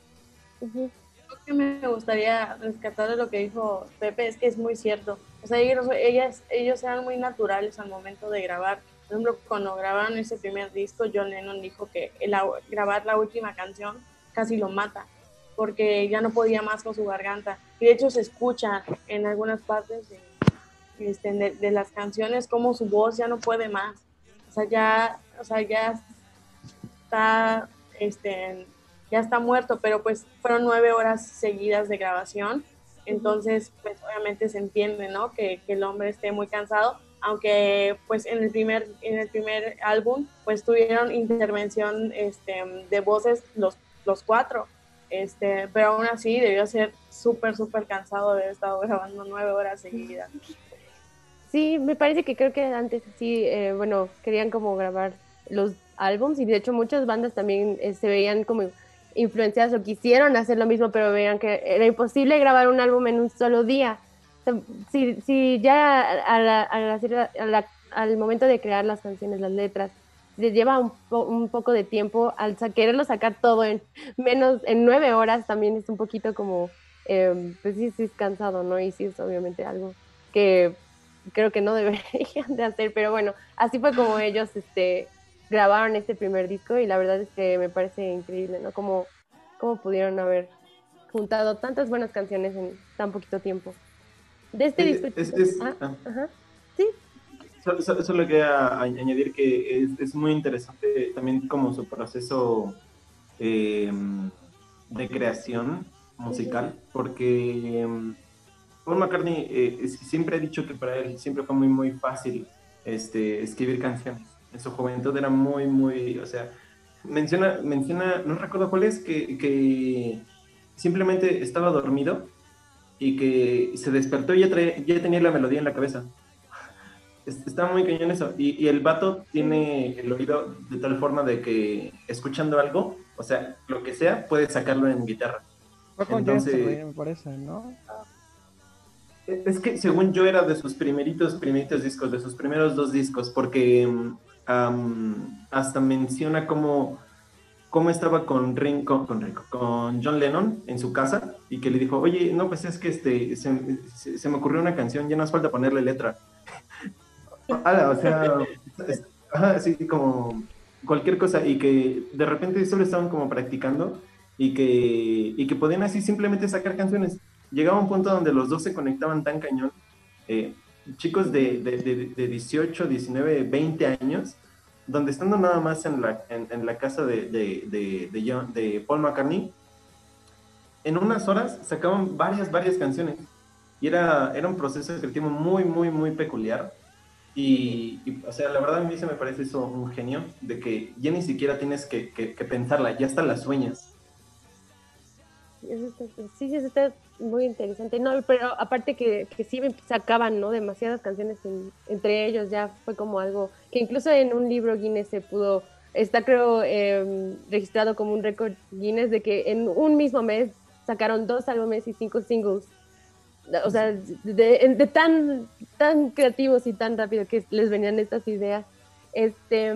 S1: Ujú.
S6: Lo que me gustaría rescatar de lo que dijo Pepe es que es muy cierto. O sea, ellos, ellas, ellos eran muy naturales al momento de grabar. Por ejemplo, cuando grabaron ese primer disco, John Lennon dijo que el, grabar la última canción casi lo mata, porque ya no podía más con su garganta. Y de hecho se escucha en algunas partes de, este, de, de las canciones como su voz ya no puede más. O sea, ya, o sea, ya está este, ya está muerto, pero pues fueron nueve horas seguidas de grabación, entonces pues obviamente se entiende, ¿no? Que, que el hombre esté muy cansado, aunque pues en el primer, en el primer álbum pues tuvieron intervención este, de voces los, los cuatro, este, pero aún así debió ser súper, súper cansado de haber estado grabando nueve horas seguidas.
S1: Sí, me parece que creo que antes sí, eh, bueno, querían como grabar los álbums y de hecho muchas bandas también eh, se veían como influenciadas o quisieron hacer lo mismo, pero veían que era imposible grabar un álbum en un solo día. Si, si ya a la- al momento de crear las canciones, las letras, les lleva un, un poco de tiempo al quererlo sacar todo en menos, en nueve horas también es un poquito como, eh, pues sí, sí es cansado, ¿no? Y sí es obviamente algo que creo que no deberían de hacer, pero bueno, así fue como ellos este, grabaron este primer disco y la verdad es que me parece increíble, ¿no? Como, cómo pudieron haber juntado tantas buenas canciones en tan poquito tiempo. De este disco...
S3: es- es-
S1: Ah,
S3: ah.
S1: ajá. Sí,
S3: Solo, solo- solo quería a- añadir que es, es muy interesante también como su proceso eh, de creación musical, porque eh, Paul McCartney eh, siempre ha dicho que para él siempre fue muy, muy fácil este, escribir canciones. En su juventud era muy, muy, o sea, menciona, menciona no recuerdo cuál es, que, que simplemente estaba dormido y que se despertó y ya, tenía la melodía en la cabeza. Es- Está muy cañón eso. Y, y el vato tiene el oído de tal forma de que escuchando algo, o sea, lo que sea, puede sacarlo en guitarra.
S7: Fue con
S3: Entonces-
S7: me parece, ¿no?
S3: Es que según yo era de sus primeritos, primeritos discos, de sus primeros dos discos, porque mm, hasta menciona cómo, cómo estaba con, Ring, con, Ringo, con John Lennon en su casa y que le dijo, oye, no, pues es que este, se, se- se me ocurrió una canción, ya nos falta ponerle letra. Ala, o sea, es- ajá, sí, como cualquier cosa y que de repente solo estaban como practicando y que, y que podían así simplemente sacar canciones. Llegaba un punto donde los dos se conectaban tan cañón, eh, chicos de, de, de, de 18, 19, 20 años, donde estando nada más en la, en, la casa de, de, de, de Paul McCartney, en unas horas sacaban varias, varias canciones. Y era, era un proceso creativo muy, muy, muy peculiar. Y, o sea, la verdad a mí se me parece eso un genio, de que ya ni siquiera tienes que, que, pensarla, ya hasta la sueñas.
S1: Sí, sí, está muy interesante. No, pero aparte que, que sí sacaban, ¿no? Demasiadas canciones en- entre ellos, ya fue como algo que incluso en un libro Guinness se pudo, está creo eh, registrado como un récord Guinness de que en un mismo mes sacaron dos álbumes y cinco singles. O sea, de, de tan, tan creativos y tan rápido que les venían estas ideas. Este,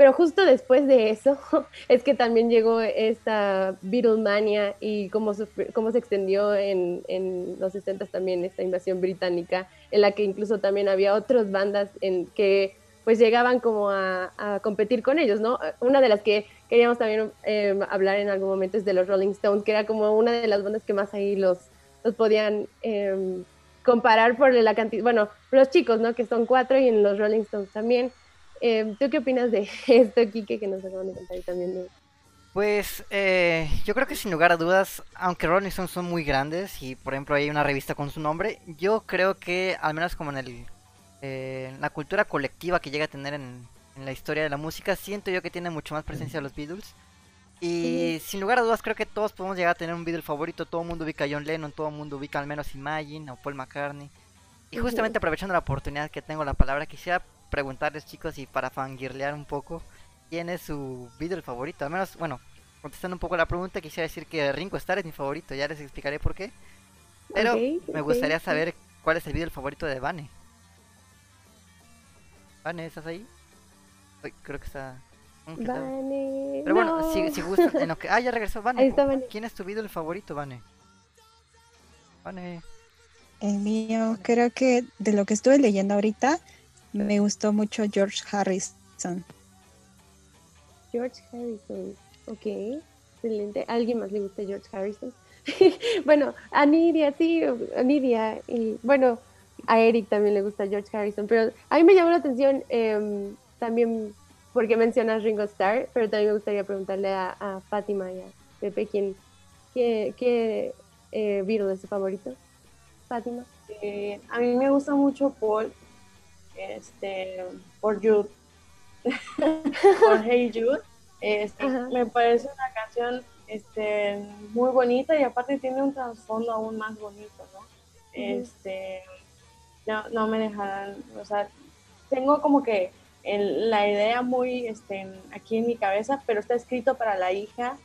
S1: pero justo después de eso es que también llegó esta Beatlemania y cómo, cómo se extendió en, en los 60 también esta invasión británica, en la que incluso también había otras bandas en que pues llegaban como a, competir con ellos, ¿no? Una de las que queríamos también eh, hablar en algún momento es de los Rolling Stones, que era como una de las bandas que más ahí los, los podían eh, comparar por la cantidad, bueno, los chicos, ¿no? Que son cuatro y en los Rolling Stones también. Eh, ¿Tú qué opinas de esto, Kike, que nos acaban de contar y también de...
S5: Pues eh, yo creo que sin lugar a dudas, aunque Rolling Stones son muy grandes y por ejemplo hay una revista con su nombre, yo creo que al menos como en el, eh, la cultura colectiva que llega a tener en, en la historia de la música, siento yo que tiene mucho más presencia los Beatles. Y sin lugar a dudas creo que todos podemos llegar a tener un Beatle favorito, todo el mundo ubica a John Lennon, todo el mundo ubica al menos Imagine o Paul McCartney. Y justamente aprovechando la oportunidad que tengo la palabra, quisiera preguntarles chicos y para fangirlear un poco, ¿quién es su video favorito? Al menos, bueno, contestando un poco la pregunta, quisiera decir que Ringo Starr es mi favorito, ya les explicaré por qué. Pero me gustaría saber cuál es el video favorito de Vane. Vane, ¿estás ahí? Uy, creo que está...
S1: Vane.
S5: Pero bueno,
S1: no.
S5: si, si en lo que... Ah, ya regresó Vane.
S1: Ahí está Vane.
S5: ¿Quién es tu video favorito, Vane? Vane.
S4: El mío, creo que de lo que estuve leyendo ahorita, me gustó mucho George Harrison.
S1: George Harrison. Ok, excelente. ¿A alguien más le gusta George Harrison? bueno, a Nidia, sí, a Nidia. Y bueno, a Eric también le gusta George Harrison. Pero a mí me llamó la atención em, también porque mencionas Ringo Starr, pero también me gustaría preguntarle a, a Fátima y a Pepe quién, qué, qué eh, Beatle es su favorito. Fátima.
S6: Eh, a mí me gusta mucho Paul, este, por Jude, por Hey Jude. Este, me parece una canción este, muy bonita y aparte tiene un trasfondo aún más bonito, ¿no? Este, no, no me dejarán, o sea, tengo como que el- la idea muy este, aquí en mi cabeza, pero está escrito para la hija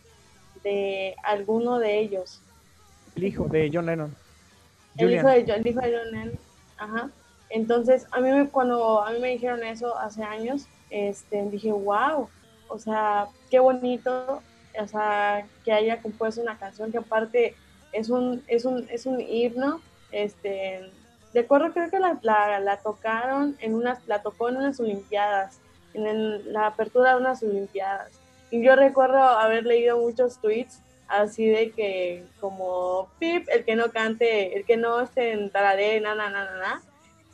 S6: de alguno de ellos.
S7: El hijo de John Lennon.
S6: El hijo de John, el hijo de John Lennon. Ajá. Entonces, a mí me- cuando a mí me dijeron eso hace años, este, dije, wow, o sea, qué bonito, o sea, que haya compuesto una canción que aparte es un, es un, es un himno, este, de acuerdo creo que la, la, tocaron en unas, la tocó en unas olimpiadas, en el- la apertura de unas olimpiadas. Y yo recuerdo haber leído muchos tweets así de que como pip, el que no cante, el que no esté en tararé, na, na, na, na, na,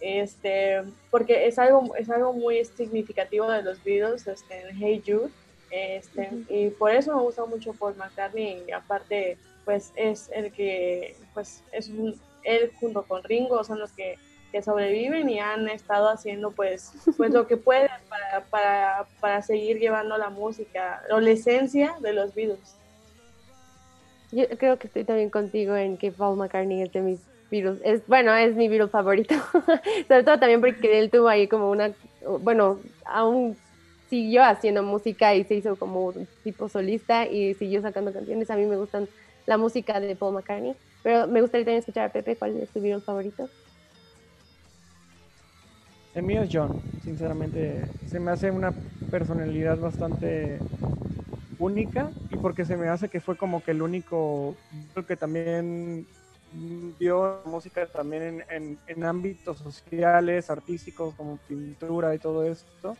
S6: este, porque es algo, es algo muy significativo de los Beatles, este, en Hey Jude, este, y por eso me gusta mucho Paul McCartney, y aparte, pues, es el que, pues, es un, él junto con Ringo son los que, que sobreviven y han estado haciendo, pues, pues lo que pueden para, para, para seguir llevando la música, o la esencia de los Beatles.
S1: Yo creo que estoy también contigo en que Paul McCartney es de mis Beatles. Es, bueno, es mi Beatles favorito. Sobre todo también porque él tuvo ahí como una, bueno, aún siguió haciendo música y se hizo como tipo solista y siguió sacando canciones. A mí me gustan la música de Paul McCartney, pero me gustaría también escuchar a Pepe, ¿cuál es tu Beatles favorito?
S7: El mío es John, sinceramente. Se me hace una personalidad bastante única y porque se me hace que fue como que el único que también vio música también en, en- en ámbitos sociales, artísticos, como pintura y todo esto.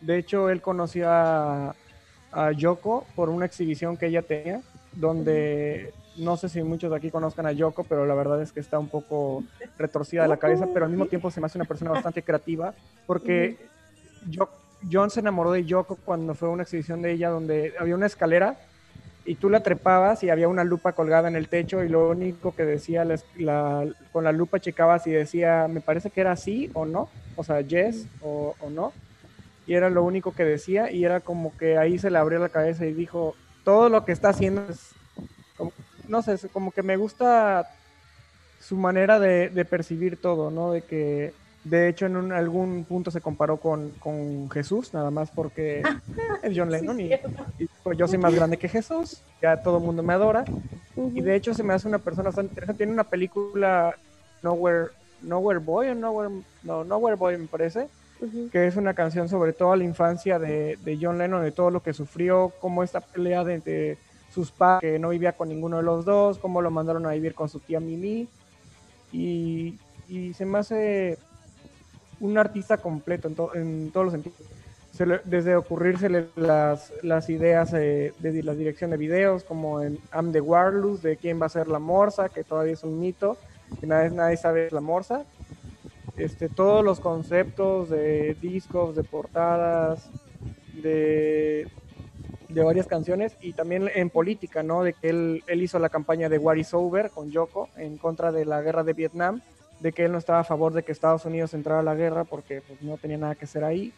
S7: De hecho, él conoció a, a Yoko por una exhibición que ella tenía, donde no sé si muchos de aquí conozcan a Yoko, pero la verdad es que está un poco retorcida de la cabeza, pero al mismo tiempo se me hace una persona bastante creativa, porque yo, John se enamoró de Yoko cuando fue a una exhibición de ella donde había una escalera y tú la trepabas y había una lupa colgada en el techo y lo único que decía con la lupa checabas y decía, me parece que era sí o no, o sea, yes o, o no, y era lo único que decía y era como que ahí se le abrió la cabeza y dijo, todo lo que está haciendo es, como- no sé, es como que me gusta su manera de, de percibir todo, ¿no? De que, de hecho, en un- algún punto se comparó con, con Jesús, nada más porque es John Lennon y, y pues, yo soy más grande que Jesús, ya todo el mundo me adora. Y de hecho se me hace una persona bastante interesante. Tiene una película, Nowhere, Nowhere Boy, o Nowhere, no, Nowhere Boy me parece, que es una canción sobre toda la infancia de, de John Lennon, de todo lo que sufrió, cómo esta pelea de, de sus padres, que no vivía con ninguno de los dos, cómo lo mandaron a vivir con su tía Mimi. Y, y se me hace un artista completo en, to- en todos los sentidos. Desde ocurrírsele las, ideas eh, de la dirección de videos, como en I'm the Warlus, de quién va a ser la morsa, que todavía es un mito, que nadie, nadie sabe la morsa. Este, todos los conceptos de discos, de portadas, de, varias canciones y también en política, ¿no? De que él, hizo la campaña de What is Over con Yoko en contra de la guerra de Vietnam, de que él no estaba a favor de que Estados Unidos entrara a la guerra porque pues, no tenía nada que hacer ahí.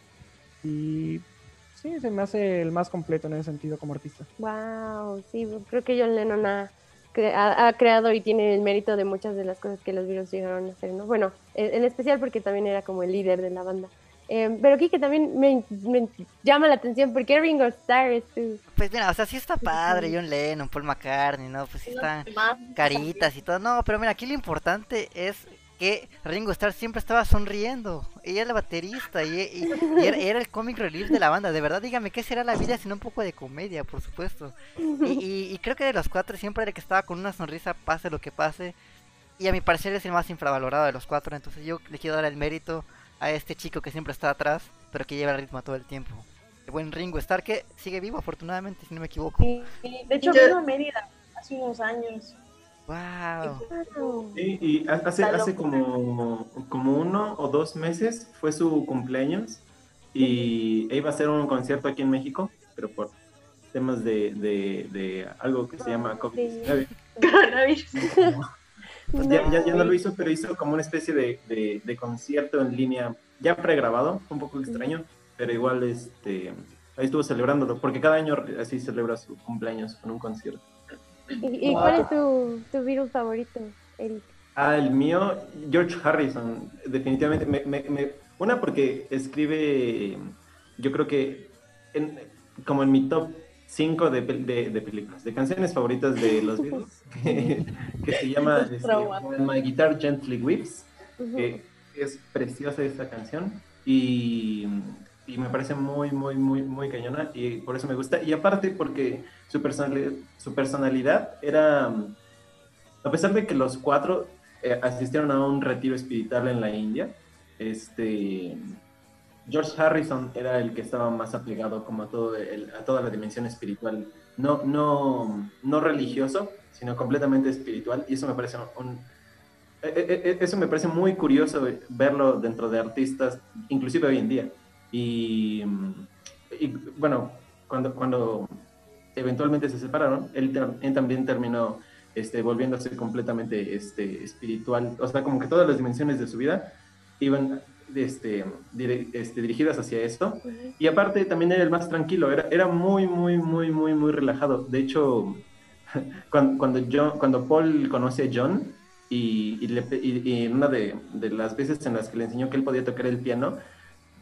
S7: Y sí, se me hace el más completo en ese sentido como artista.
S1: Wow, sí, creo que John Lennon ha, ha, creado y tiene el mérito de muchas de las cosas que los Beatles llegaron a hacer, ¿no? Bueno, en, especial porque también era como el líder de la banda. Eh, pero aquí que también me, llama la atención porque Ringo Starr es
S5: Pues mira, o sea, sí está padre John Lennon, Paul McCartney, ¿no? Pues sí están caritas y todo. No, pero mira, aquí lo importante es que Ringo Starr siempre estaba sonriendo. Ella era el baterista y, era, el comic relief de la banda. De verdad, dígame, ¿qué será la vida sin un poco de comedia, por supuesto? Y, creo que de los cuatro siempre era el que estaba con una sonrisa, pase lo que pase. Y a mi parecer es el más infravalorado de los cuatro. Entonces yo le quiero dar el mérito a este chico que siempre está atrás, pero que lleva el ritmo todo el tiempo. El buen Ringo Starr que sigue vivo, afortunadamente, si no me equivoco.
S6: Sí, de hecho vino a Mérida hace unos años.
S5: Wow.
S3: y hace, hace como, como uno o dos meses fue su cumpleaños y iba a hacer un concierto aquí en México, pero por temas de, de, algo que se llama COVID-19. Pues ya, ya, no lo hizo, pero hizo como una especie de, de, concierto en línea ya pregrabado, un poco extraño, pero igual este ahí estuvo celebrándolo, porque cada año así celebra su cumpleaños con un concierto.
S1: ¿Y, cuál es tu, tu virus favorito, Eric?
S3: Ah, el mío, George Harrison, definitivamente. Me, me, una porque escribe, yo creo que en, como en mi top 5 de, de, películas, de canciones favoritas de los Beatles, que, se llama este, My Guitar Gently Weeps, que es preciosa esta canción. Y y me parece muy, muy, muy, muy cañona y por eso me gusta. Y aparte porque su personalidad, su personalidad era, a pesar de que los cuatro eh, asistieron a un retiro espiritual en la India, este, George Harrison era el que estaba más aplicado como a, todo a toda la dimensión espiritual, no, no, no religioso, sino completamente espiritual y eso me parece un, e, e, e, eso me parece muy curioso verlo dentro de artistas, inclusive hoy en día. Y, bueno, cuando, cuando eventualmente se separaron, él, también terminó este, volviéndose completamente este, espiritual. O sea, como que todas las dimensiones de su vida iban este, este, dirigidas hacia esto. Y aparte también era el más tranquilo, era, era muy, muy, muy, muy, muy relajado. De hecho, cuando, cuando, cuando Paul conoce a John y, y, una de, de, las veces en las que le enseñó que él podía tocar el piano,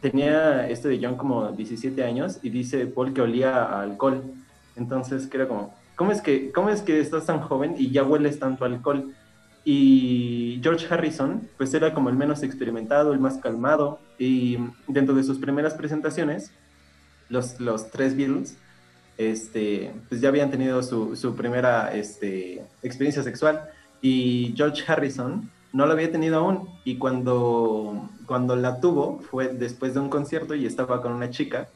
S3: tenía este de John como 17 años y dice Paul que olía a alcohol. Entonces, que era como, ¿cómo es que, cómo es que estás tan joven y ya hueles tanto alcohol? Y George Harrison, pues era como el menos experimentado, el más calmado. Y dentro de sus primeras presentaciones, los, los tres Beatles, este, pues ya habían tenido su, su primera este, experiencia sexual. Y George Harrison no la había tenido aún. Y cuando, cuando la tuvo fue después de un concierto y estaba con una chica.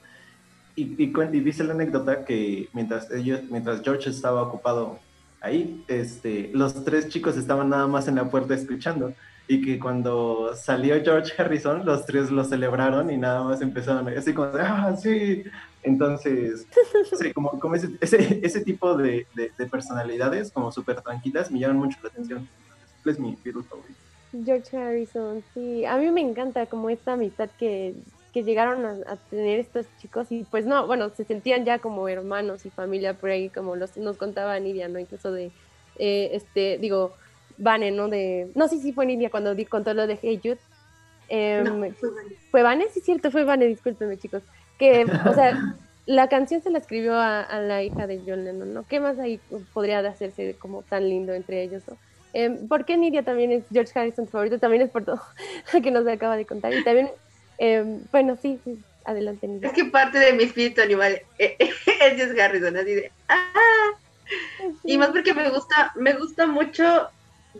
S3: Y, y, dice la anécdota que mientras, ellos, mientras George estaba ocupado ahí, este, los tres chicos estaban nada más en la puerta escuchando. Y que cuando salió George Harrison, los tres lo celebraron y nada más empezaron así como, ah, sí. Entonces, como, como ese, ese, tipo de, de, de personalidades como súper tranquilas me llaman mucho la atención es mi favorito.
S1: George Harrison, sí, a mí me encanta como esta amistad que, que llegaron a, tener estos chicos y pues no, bueno, se sentían ya como hermanos y familia por ahí, como los, nos contaba Nidia, ¿no? Incluso de, eh, este, digo, Vane, ¿no? De, no, sí, sí fue Nidia cuando di, contó lo de Hey Jude. Em, fue Vane. sí, cierto, fue Vane, discúlpenme chicos. Que, o sea, la canción se la escribió a, a, la hija de John Lennon, ¿no? ¿Qué más ahí podría hacerse como tan lindo entre ellos, ¿no? Eh, ¿Por qué Nidia también es George Harrison favorito? También es por todo lo que nos acaba de contar. Y también, em, bueno, sí, sí, adelante Nidia.
S2: Es que parte de mi espíritu animal eh, es George Harrison, así de ¡ah! Y más porque me gusta, me gusta mucho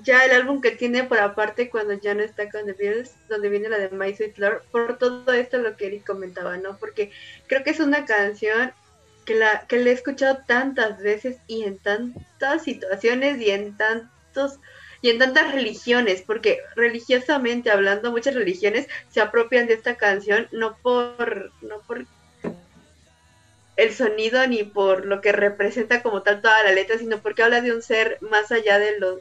S2: ya el álbum que tiene por aparte cuando ya no está con The Beatles, donde viene la de My Sweet Lord, por todo esto lo que Eric comentaba, ¿no? Porque creo que es una canción que la que le he escuchado tantas veces y en tantas situaciones y en y en tantas religiones, porque religiosamente hablando, muchas religiones se apropian de esta canción no por, no por el sonido ni por lo que representa como tal toda la letra, sino porque habla de un ser más allá de lo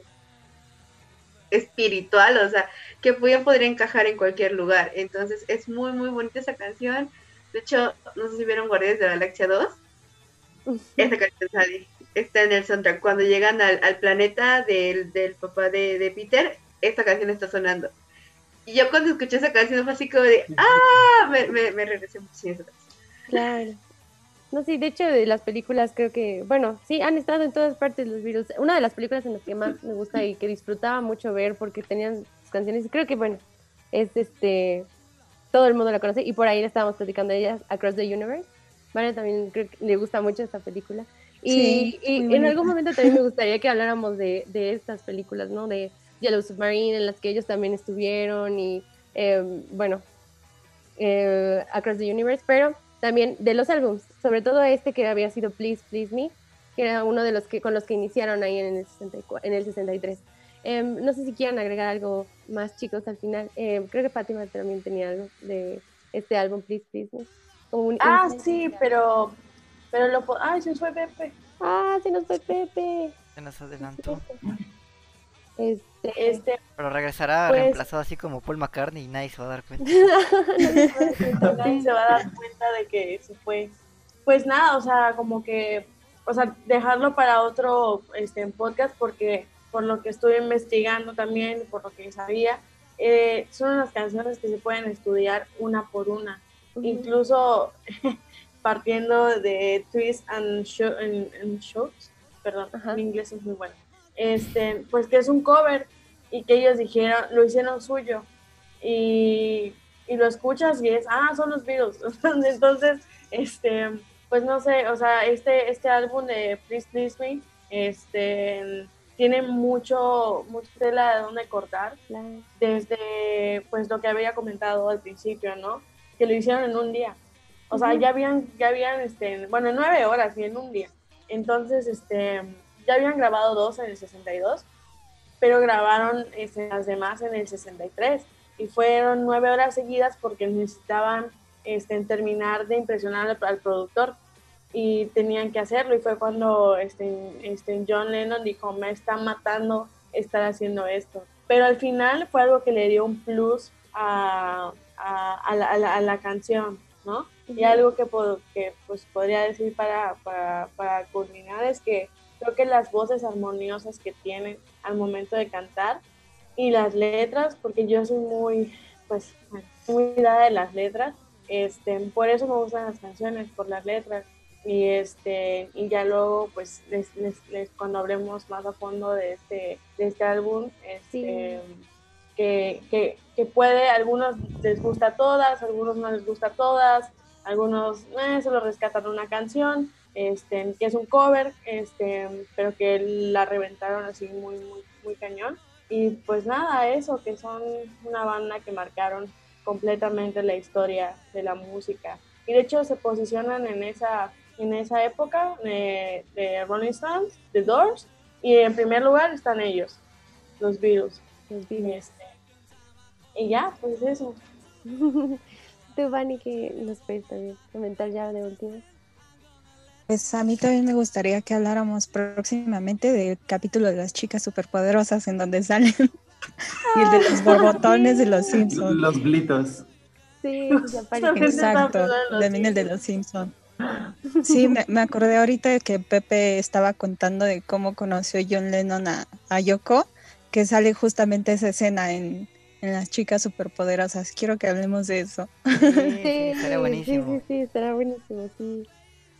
S2: espiritual, o sea, que podría encajar en cualquier lugar. Entonces es muy, muy bonita esa canción. De hecho, no sé si vieron Guardias de la Galaxia 2. Esa canción sale está en el soundtrack. Cuando llegan al, al planeta del, del papá de, de Peter, esta canción está sonando. Y yo cuando escuché esa canción fue así como de, ¡ah! Me, me, me regresé muchísimo.
S1: Claro. No, sí, de hecho, de las películas creo que, bueno, sí, han estado en todas partes los virus. Una de las películas en las que más me gusta y que disfrutaba mucho ver porque tenían sus canciones, y creo que, bueno, es este, todo el mundo la conoce y por ahí estábamos platicando de ellas, Across the Universe. Vale, también creo que le gusta mucho esta película. Y,
S4: Sí,
S1: y en algún momento también me gustaría que habláramos de, de estas películas, ¿no? De Yellow Submarine, en las que ellos también estuvieron y, eh, bueno, eh, Across the Universe, pero también de los álbums, sobre todo este que había sido Please, Please Me, que era uno de los que con los que iniciaron ahí en el, 64, en el 63. Em, no sé si quieran agregar algo más, chicos, al final. Em, creo que Fátima también tenía algo de este álbum, Please, Please Me. Como un
S6: Ah, sí, pero, pero lo, ay, se fue Pepe.
S1: Ah, se nos fue Pepe.
S5: Se nos adelantó.
S1: Este,
S6: Este,
S5: Pero regresará
S1: Pues-
S5: reemplazado así como Paul McCartney y nadie se va a dar cuenta.
S6: nadie se va a dar cuenta de que se fue. Pues nada, o sea, como que, o sea, dejarlo para otro este, podcast porque por lo que estuve investigando también, por lo que sabía, eh, son unas canciones que se pueden estudiar una por una. Incluso partiendo de Twist and, Show, and, and Shouts, perdón,
S1: Ajá.
S6: mi inglés es muy bueno, este, pues que es un cover y que ellos dijeron, lo hicieron suyo y, y lo escuchas y es, ah, son los Beatles. Entonces, este, pues no sé, o sea, este, este álbum de Please Please Me, este, tiene mucho, mucha tela de donde cortar desde pues lo que había comentado al principio, ¿no? Que lo hicieron en un día. O sea,
S1: Ujú.
S6: ya habían, ya habían, este, bueno, en nueve horas y en un día. Entonces, este, ya habían grabado dos en el 62, pero grabaron este, las demás en el 63. Y fueron nueve horas seguidas porque necesitaban este, terminar de impresionar al, al productor y tenían que hacerlo. Y fue cuando este, este, John Lennon dijo, me está matando estar haciendo esto. Pero al final fue algo que le dio un plus a, a, a la, a la- a la canción, ¿no? Y algo que, que pues, podría decir para, para, para culminar es que creo que las voces armoniosas que tienen al momento de cantar y las letras, porque yo soy muy, pues, muy dada de las letras, este, por eso me gustan las canciones, por las letras. Y, este, y ya luego, pues, les, les- les- cuando hablemos más a fondo de este, de este álbum, este, que, que, que puede, algunos les gusta todas, algunos no les gusta todas, algunos eh, solo rescatan una canción, este, que es un cover, este, pero que la reventaron así muy, muy, muy cañón. Y pues nada, eso, que son una banda que marcaron completamente la historia de la música. Y de hecho se posicionan en esa, en esa época de, de Rolling Stones, The Doors, y en primer lugar están ellos, los Beatles.
S1: Los Beatles.
S6: este, y ya, pues eso.
S1: Tú, Vani, que nos puedes también comentar ya de último.
S4: Pues a mí también me gustaría que habláramos próximamente del capítulo de las chicas superpoderosas en donde salen y el de los borbotones de los Simpsons.
S3: Los blitos.
S1: Sí, ya apareció.
S6: está
S4: Exacto,
S6: de
S4: también el de los Simpsons. Sí, me, me acordé ahorita que Pepe estaba contando de cómo conoció John Lennon a, a Yoko, que sale justamente esa escena en, en las chicas superpoderosas. Quiero que hablemos de eso.
S5: Sí, sí,
S1: Sí,
S5: buenísimo.
S1: Sí, sí, sí, estará buenísimo, sí.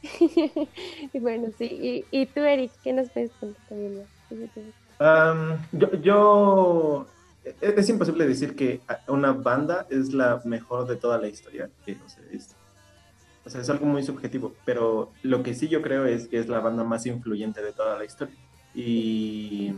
S1: y bueno, sí. Y, y tú, Eric, ¿qué nos puedes contar también?
S3: Am, yo, yo- e- es imposible decir que una banda es la mejor de toda la historia. que, o, sea, es, o sea, es algo muy subjetivo, pero lo que sí yo creo es que es la banda más influyente de toda la historia. Y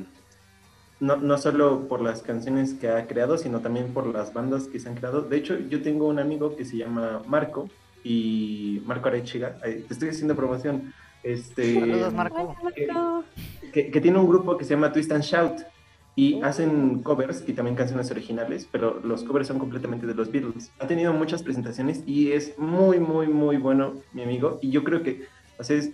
S3: no, no solo por las canciones que ha creado, sino también por las bandas que se han creado. De hecho, yo tengo un amigo que se llama Marco, y Marco Arechiga, te estoy haciendo promoción. Este,
S5: Saludos, Marco.
S3: Que, que tiene un grupo que se llama Twist and Shout y hacen covers y también canciones originales, pero los covers son completamente de los Beatles. Ha tenido muchas presentaciones y es muy, muy, muy bueno, mi amigo. Y yo creo que, o sea, es-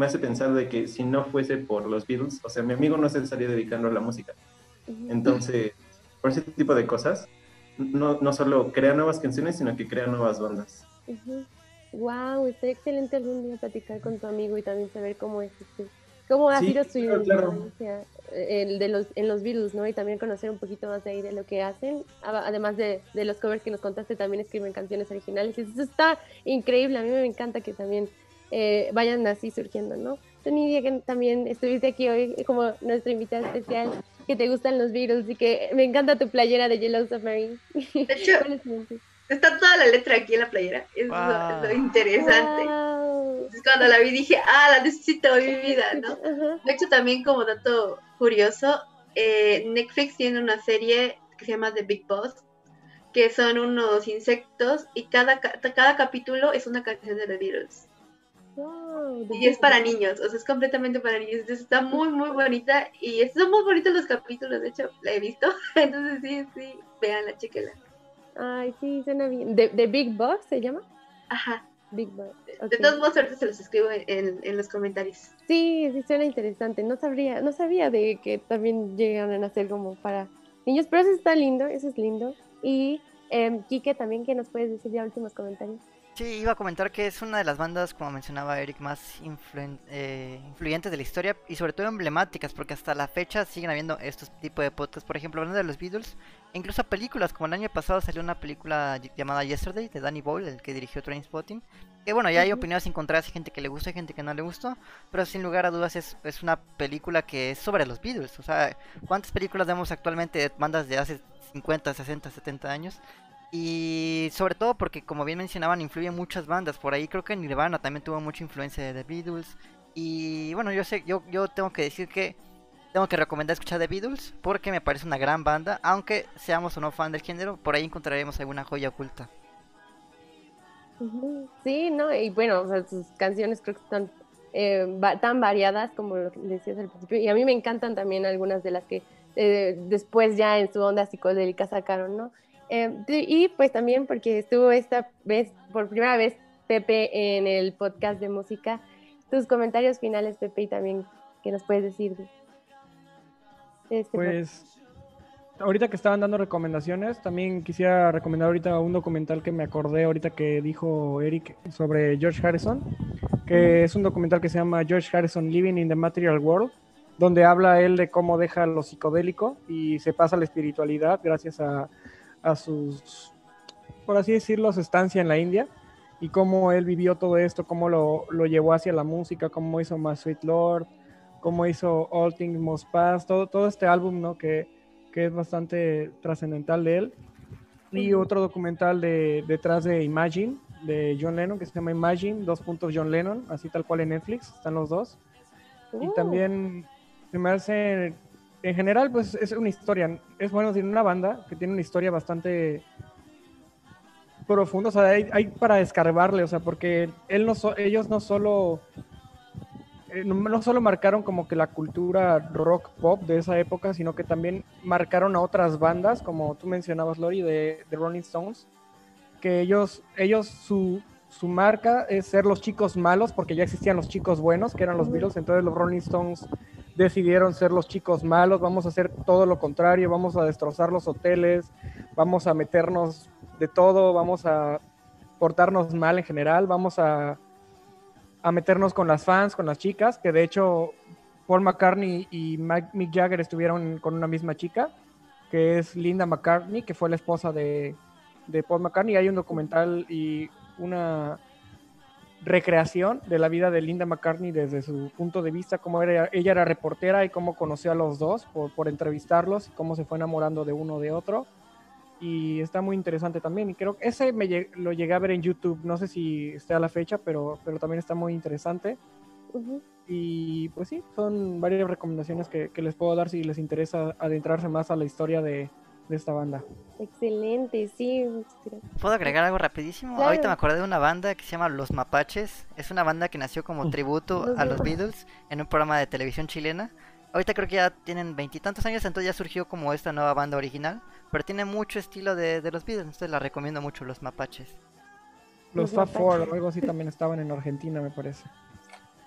S3: me hace pensar de que si no fuese por los Beatles, o sea, mi amigo no se estaría dedicando a la música. Entonces, por ese tipo de cosas, no, no solo crea nuevas canciones, sino que crea nuevas bandas.
S1: Wow, está excelente algún día platicar con tu amigo y también saber cómo es este, ¿Cómo ha
S3: Sí,
S1: sido su
S3: claro, claro.
S1: eh, el de los, en los Beatles, ¿no? Y también conocer un poquito más de ahí de lo que hacen. Además de, de los covers que nos contaste, también escriben canciones originales. Y eso está increíble. A mí me encanta que también eh, vayan así surgiendo, ¿no? Tú, Nidia, que también estuviste aquí hoy como nuestra invitada especial, que te gustan los Beatles y que me encanta tu playera de Yellow Submarine.
S2: De hecho,
S1: ¿Cuál es tu-
S2: está toda la letra aquí en la playera. Es lo-
S5: Wow.
S2: lo, interesante.
S1: Wow.
S2: Entonces, cuando la vi dije, ah, la necesito en mi vida, ¿no?
S1: Ajá.
S2: De hecho, también como dato curioso, eh, Netflix tiene una serie que se llama The Big Boss, que son unos insectos y cada, ca- cada capítulo es una canción de The Beatles. Y es para niños, o sea, es completamente para niños. Entonces está muy, muy bonita y son muy bonitos los capítulos, de hecho, la he visto. Entonces sí, sí, véanla, chequenla.
S1: Ay, sí, suena bien. ¿De, de Big Boss se llama?
S2: Ajá.
S1: Big Boss.
S2: De todos modos, ahorita se los escribo en, en- los comentarios.
S1: Sí, sí suena interesante. No sabría, no sabía de que también llegaran a ser como para niños, pero eso está lindo, eso es lindo. Y eh, Kike, también, que nos puedes decir ya últimos comentarios?
S5: Sí, iba a comentar que es una de las bandas, como mencionaba Eric, más influen- eh, influyentes de la historia y sobre todo emblemáticas, porque hasta la fecha siguen habiendo estos tipos de podcasts. Por ejemplo, hablando de los Beatles, incluso películas, como el año pasado salió una película ll- llamada Yesterday de Danny Boyle, el que dirigió Trainspotting. Que bueno, ya hay opiniones encontradas, hay gente que le gusta y gente que no le gustó, pero sin lugar a dudas es, es una película que es sobre los Beatles. O sea, ¿cuántas películas vemos actualmente de bandas de hace 50, 60, 70 años? Y sobre todo porque, como bien mencionaban, influyen muchas bandas. Por ahí creo que Nirvana también tuvo mucha influencia de The Beatles. Y bueno, yo sé, yo, yo tengo que decir que tengo que recomendar escuchar The Beatles porque me parece una gran banda. Aunque seamos o no fan del género, por ahí encontraremos alguna joya oculta.
S1: Sí, ¿no? Y bueno, o sea, sus canciones creo que están eh, tan variadas como lo decías al principio. Y a mí me encantan también algunas de las que eh, después ya en su onda psicodélica sacaron, ¿no? Eh, y pues también porque estuvo esta vez, por primera vez, Pepe en el podcast de música. Tus comentarios finales, Pepe, y también qué nos puedes decir de, de este podcast.
S7: Pues ahorita que estaban dando recomendaciones, también quisiera recomendar ahorita un documental que me acordé ahorita que dijo Eric sobre George Harrison, que es un documental que se llama George Harrison Living in the Material World, donde habla él de cómo deja lo psicodélico y se pasa a la espiritualidad gracias a, a sus, por así decirlo, su estancia en la India y cómo él vivió todo esto, cómo lo, lo llevó hacia la música, cómo hizo My Sweet Lord, cómo hizo All Things Must Pass, todo, todo este álbum, ¿no? Que, que es bastante trascendental de él. Y otro documental de detrás de Imagine, de John Lennon, que se llama Imagine, dos puntos John Lennon, así tal cual en Netflix, están los dos. Y
S1: Uh,
S7: también se me hace, en general, pues es una historia, es bueno decir, una banda que tiene una historia bastante profunda, o sea, hay, hay para escarbarle, o sea, porque él no so- ellos no solo, eh, no, no solo marcaron como que la cultura rock pop de esa época, sino que también marcaron a otras bandas, como tú mencionabas, Lori, de, de Rolling Stones, que ellos, ellos su, su marca es ser los chicos malos, porque ya existían los chicos buenos, que eran los. Beatles, entonces los Rolling Stones decidieron ser los chicos malos, vamos a hacer todo lo contrario, vamos a destrozar los hoteles, vamos a meternos de todo, vamos a portarnos mal en general, vamos a, a meternos con las fans, con las chicas, que de hecho Paul McCartney y Mick Jagger estuvieron con una misma chica, que es Linda McCartney, que fue la esposa de, de Paul McCartney. Hay un documental y una recreación de la vida de Linda McCartney desde su punto de vista, cómo era, ella era reportera y cómo conoció a los dos por, por entrevistarlos y cómo se fue enamorando de uno de otro. Y está muy interesante también. Y creo que ese me lleg- lo llegué a ver en YouTube. No sé si esté a la fecha, pero, pero también está muy interesante. Y pues sí, son varias recomendaciones que, que les puedo dar si les interesa adentrarse más a la historia de, de esta banda.
S1: Excelente, sí.
S5: ¿Puedo agregar algo rapidísimo?
S1: Claro.
S5: Ahorita me acordé de una banda que se llama Los Mapaches. Es una banda que nació como tributo
S1: Los
S5: a los. Beatles en un programa de televisión chilena. Ahorita creo que ya tienen veintitantos años, entonces ya surgió como esta nueva banda original. Pero tiene mucho estilo de, de los Beatles, entonces la recomiendo mucho, Los Mapaches.
S7: Los
S1: Los
S7: Fab Four o algo así también estaban en Argentina, me parece.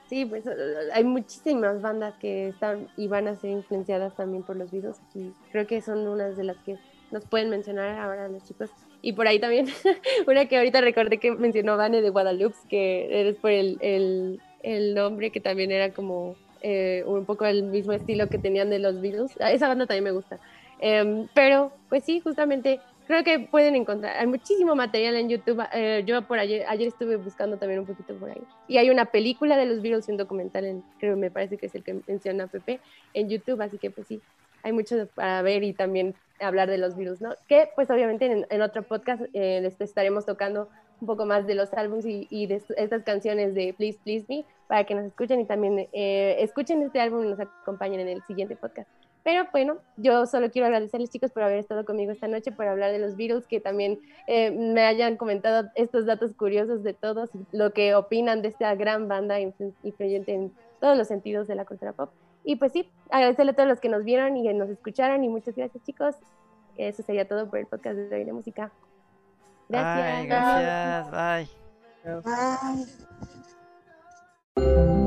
S1: Sí, pues eh, hay muchísimas bandas que están y van a ser influenciadas también por los Beatles. Aquí creo que son unas de las que nos pueden mencionar ahora los chicos. Y por ahí también, una que ahorita recordé que mencionó Vane de Guadalupe, que eres por el, el, el nombre que también era como eh, un poco el mismo estilo que tenían de los Beatles. Ah, Esa banda también me gusta. Em, pero, pues sí, justamente creo que pueden encontrar, hay muchísimo material en YouTube. eh, yo por ayer, estuve buscando también un poquito por ahí. Y hay una película de los Beatles, un documental, en, creo me parece que es el que menciona Pepe, en YouTube, así que pues sí, hay mucho para ver y también hablar de los Beatles, ¿no? Que pues obviamente en, en otro podcast eh, les estaremos tocando un poco más de los álbumes y, y de est- estas canciones de Please Please Me para que nos escuchen y también eh, escuchen este álbum y nos acompañen en el siguiente podcast. Pero bueno, yo solo quiero agradecerles chicos por haber estado conmigo esta noche, por hablar de los Beatles, que también eh, me hayan comentado estos datos curiosos de todos, lo que opinan de esta gran banda influ- influyente en todos los sentidos de la cultura pop. Y pues sí, agradecerle a todos los que nos vieron y que nos escucharon y muchas gracias chicos. Eso sería todo por el podcast de hoy de música. Gracias.
S5: Bye, gracias. Bye.
S2: Bye.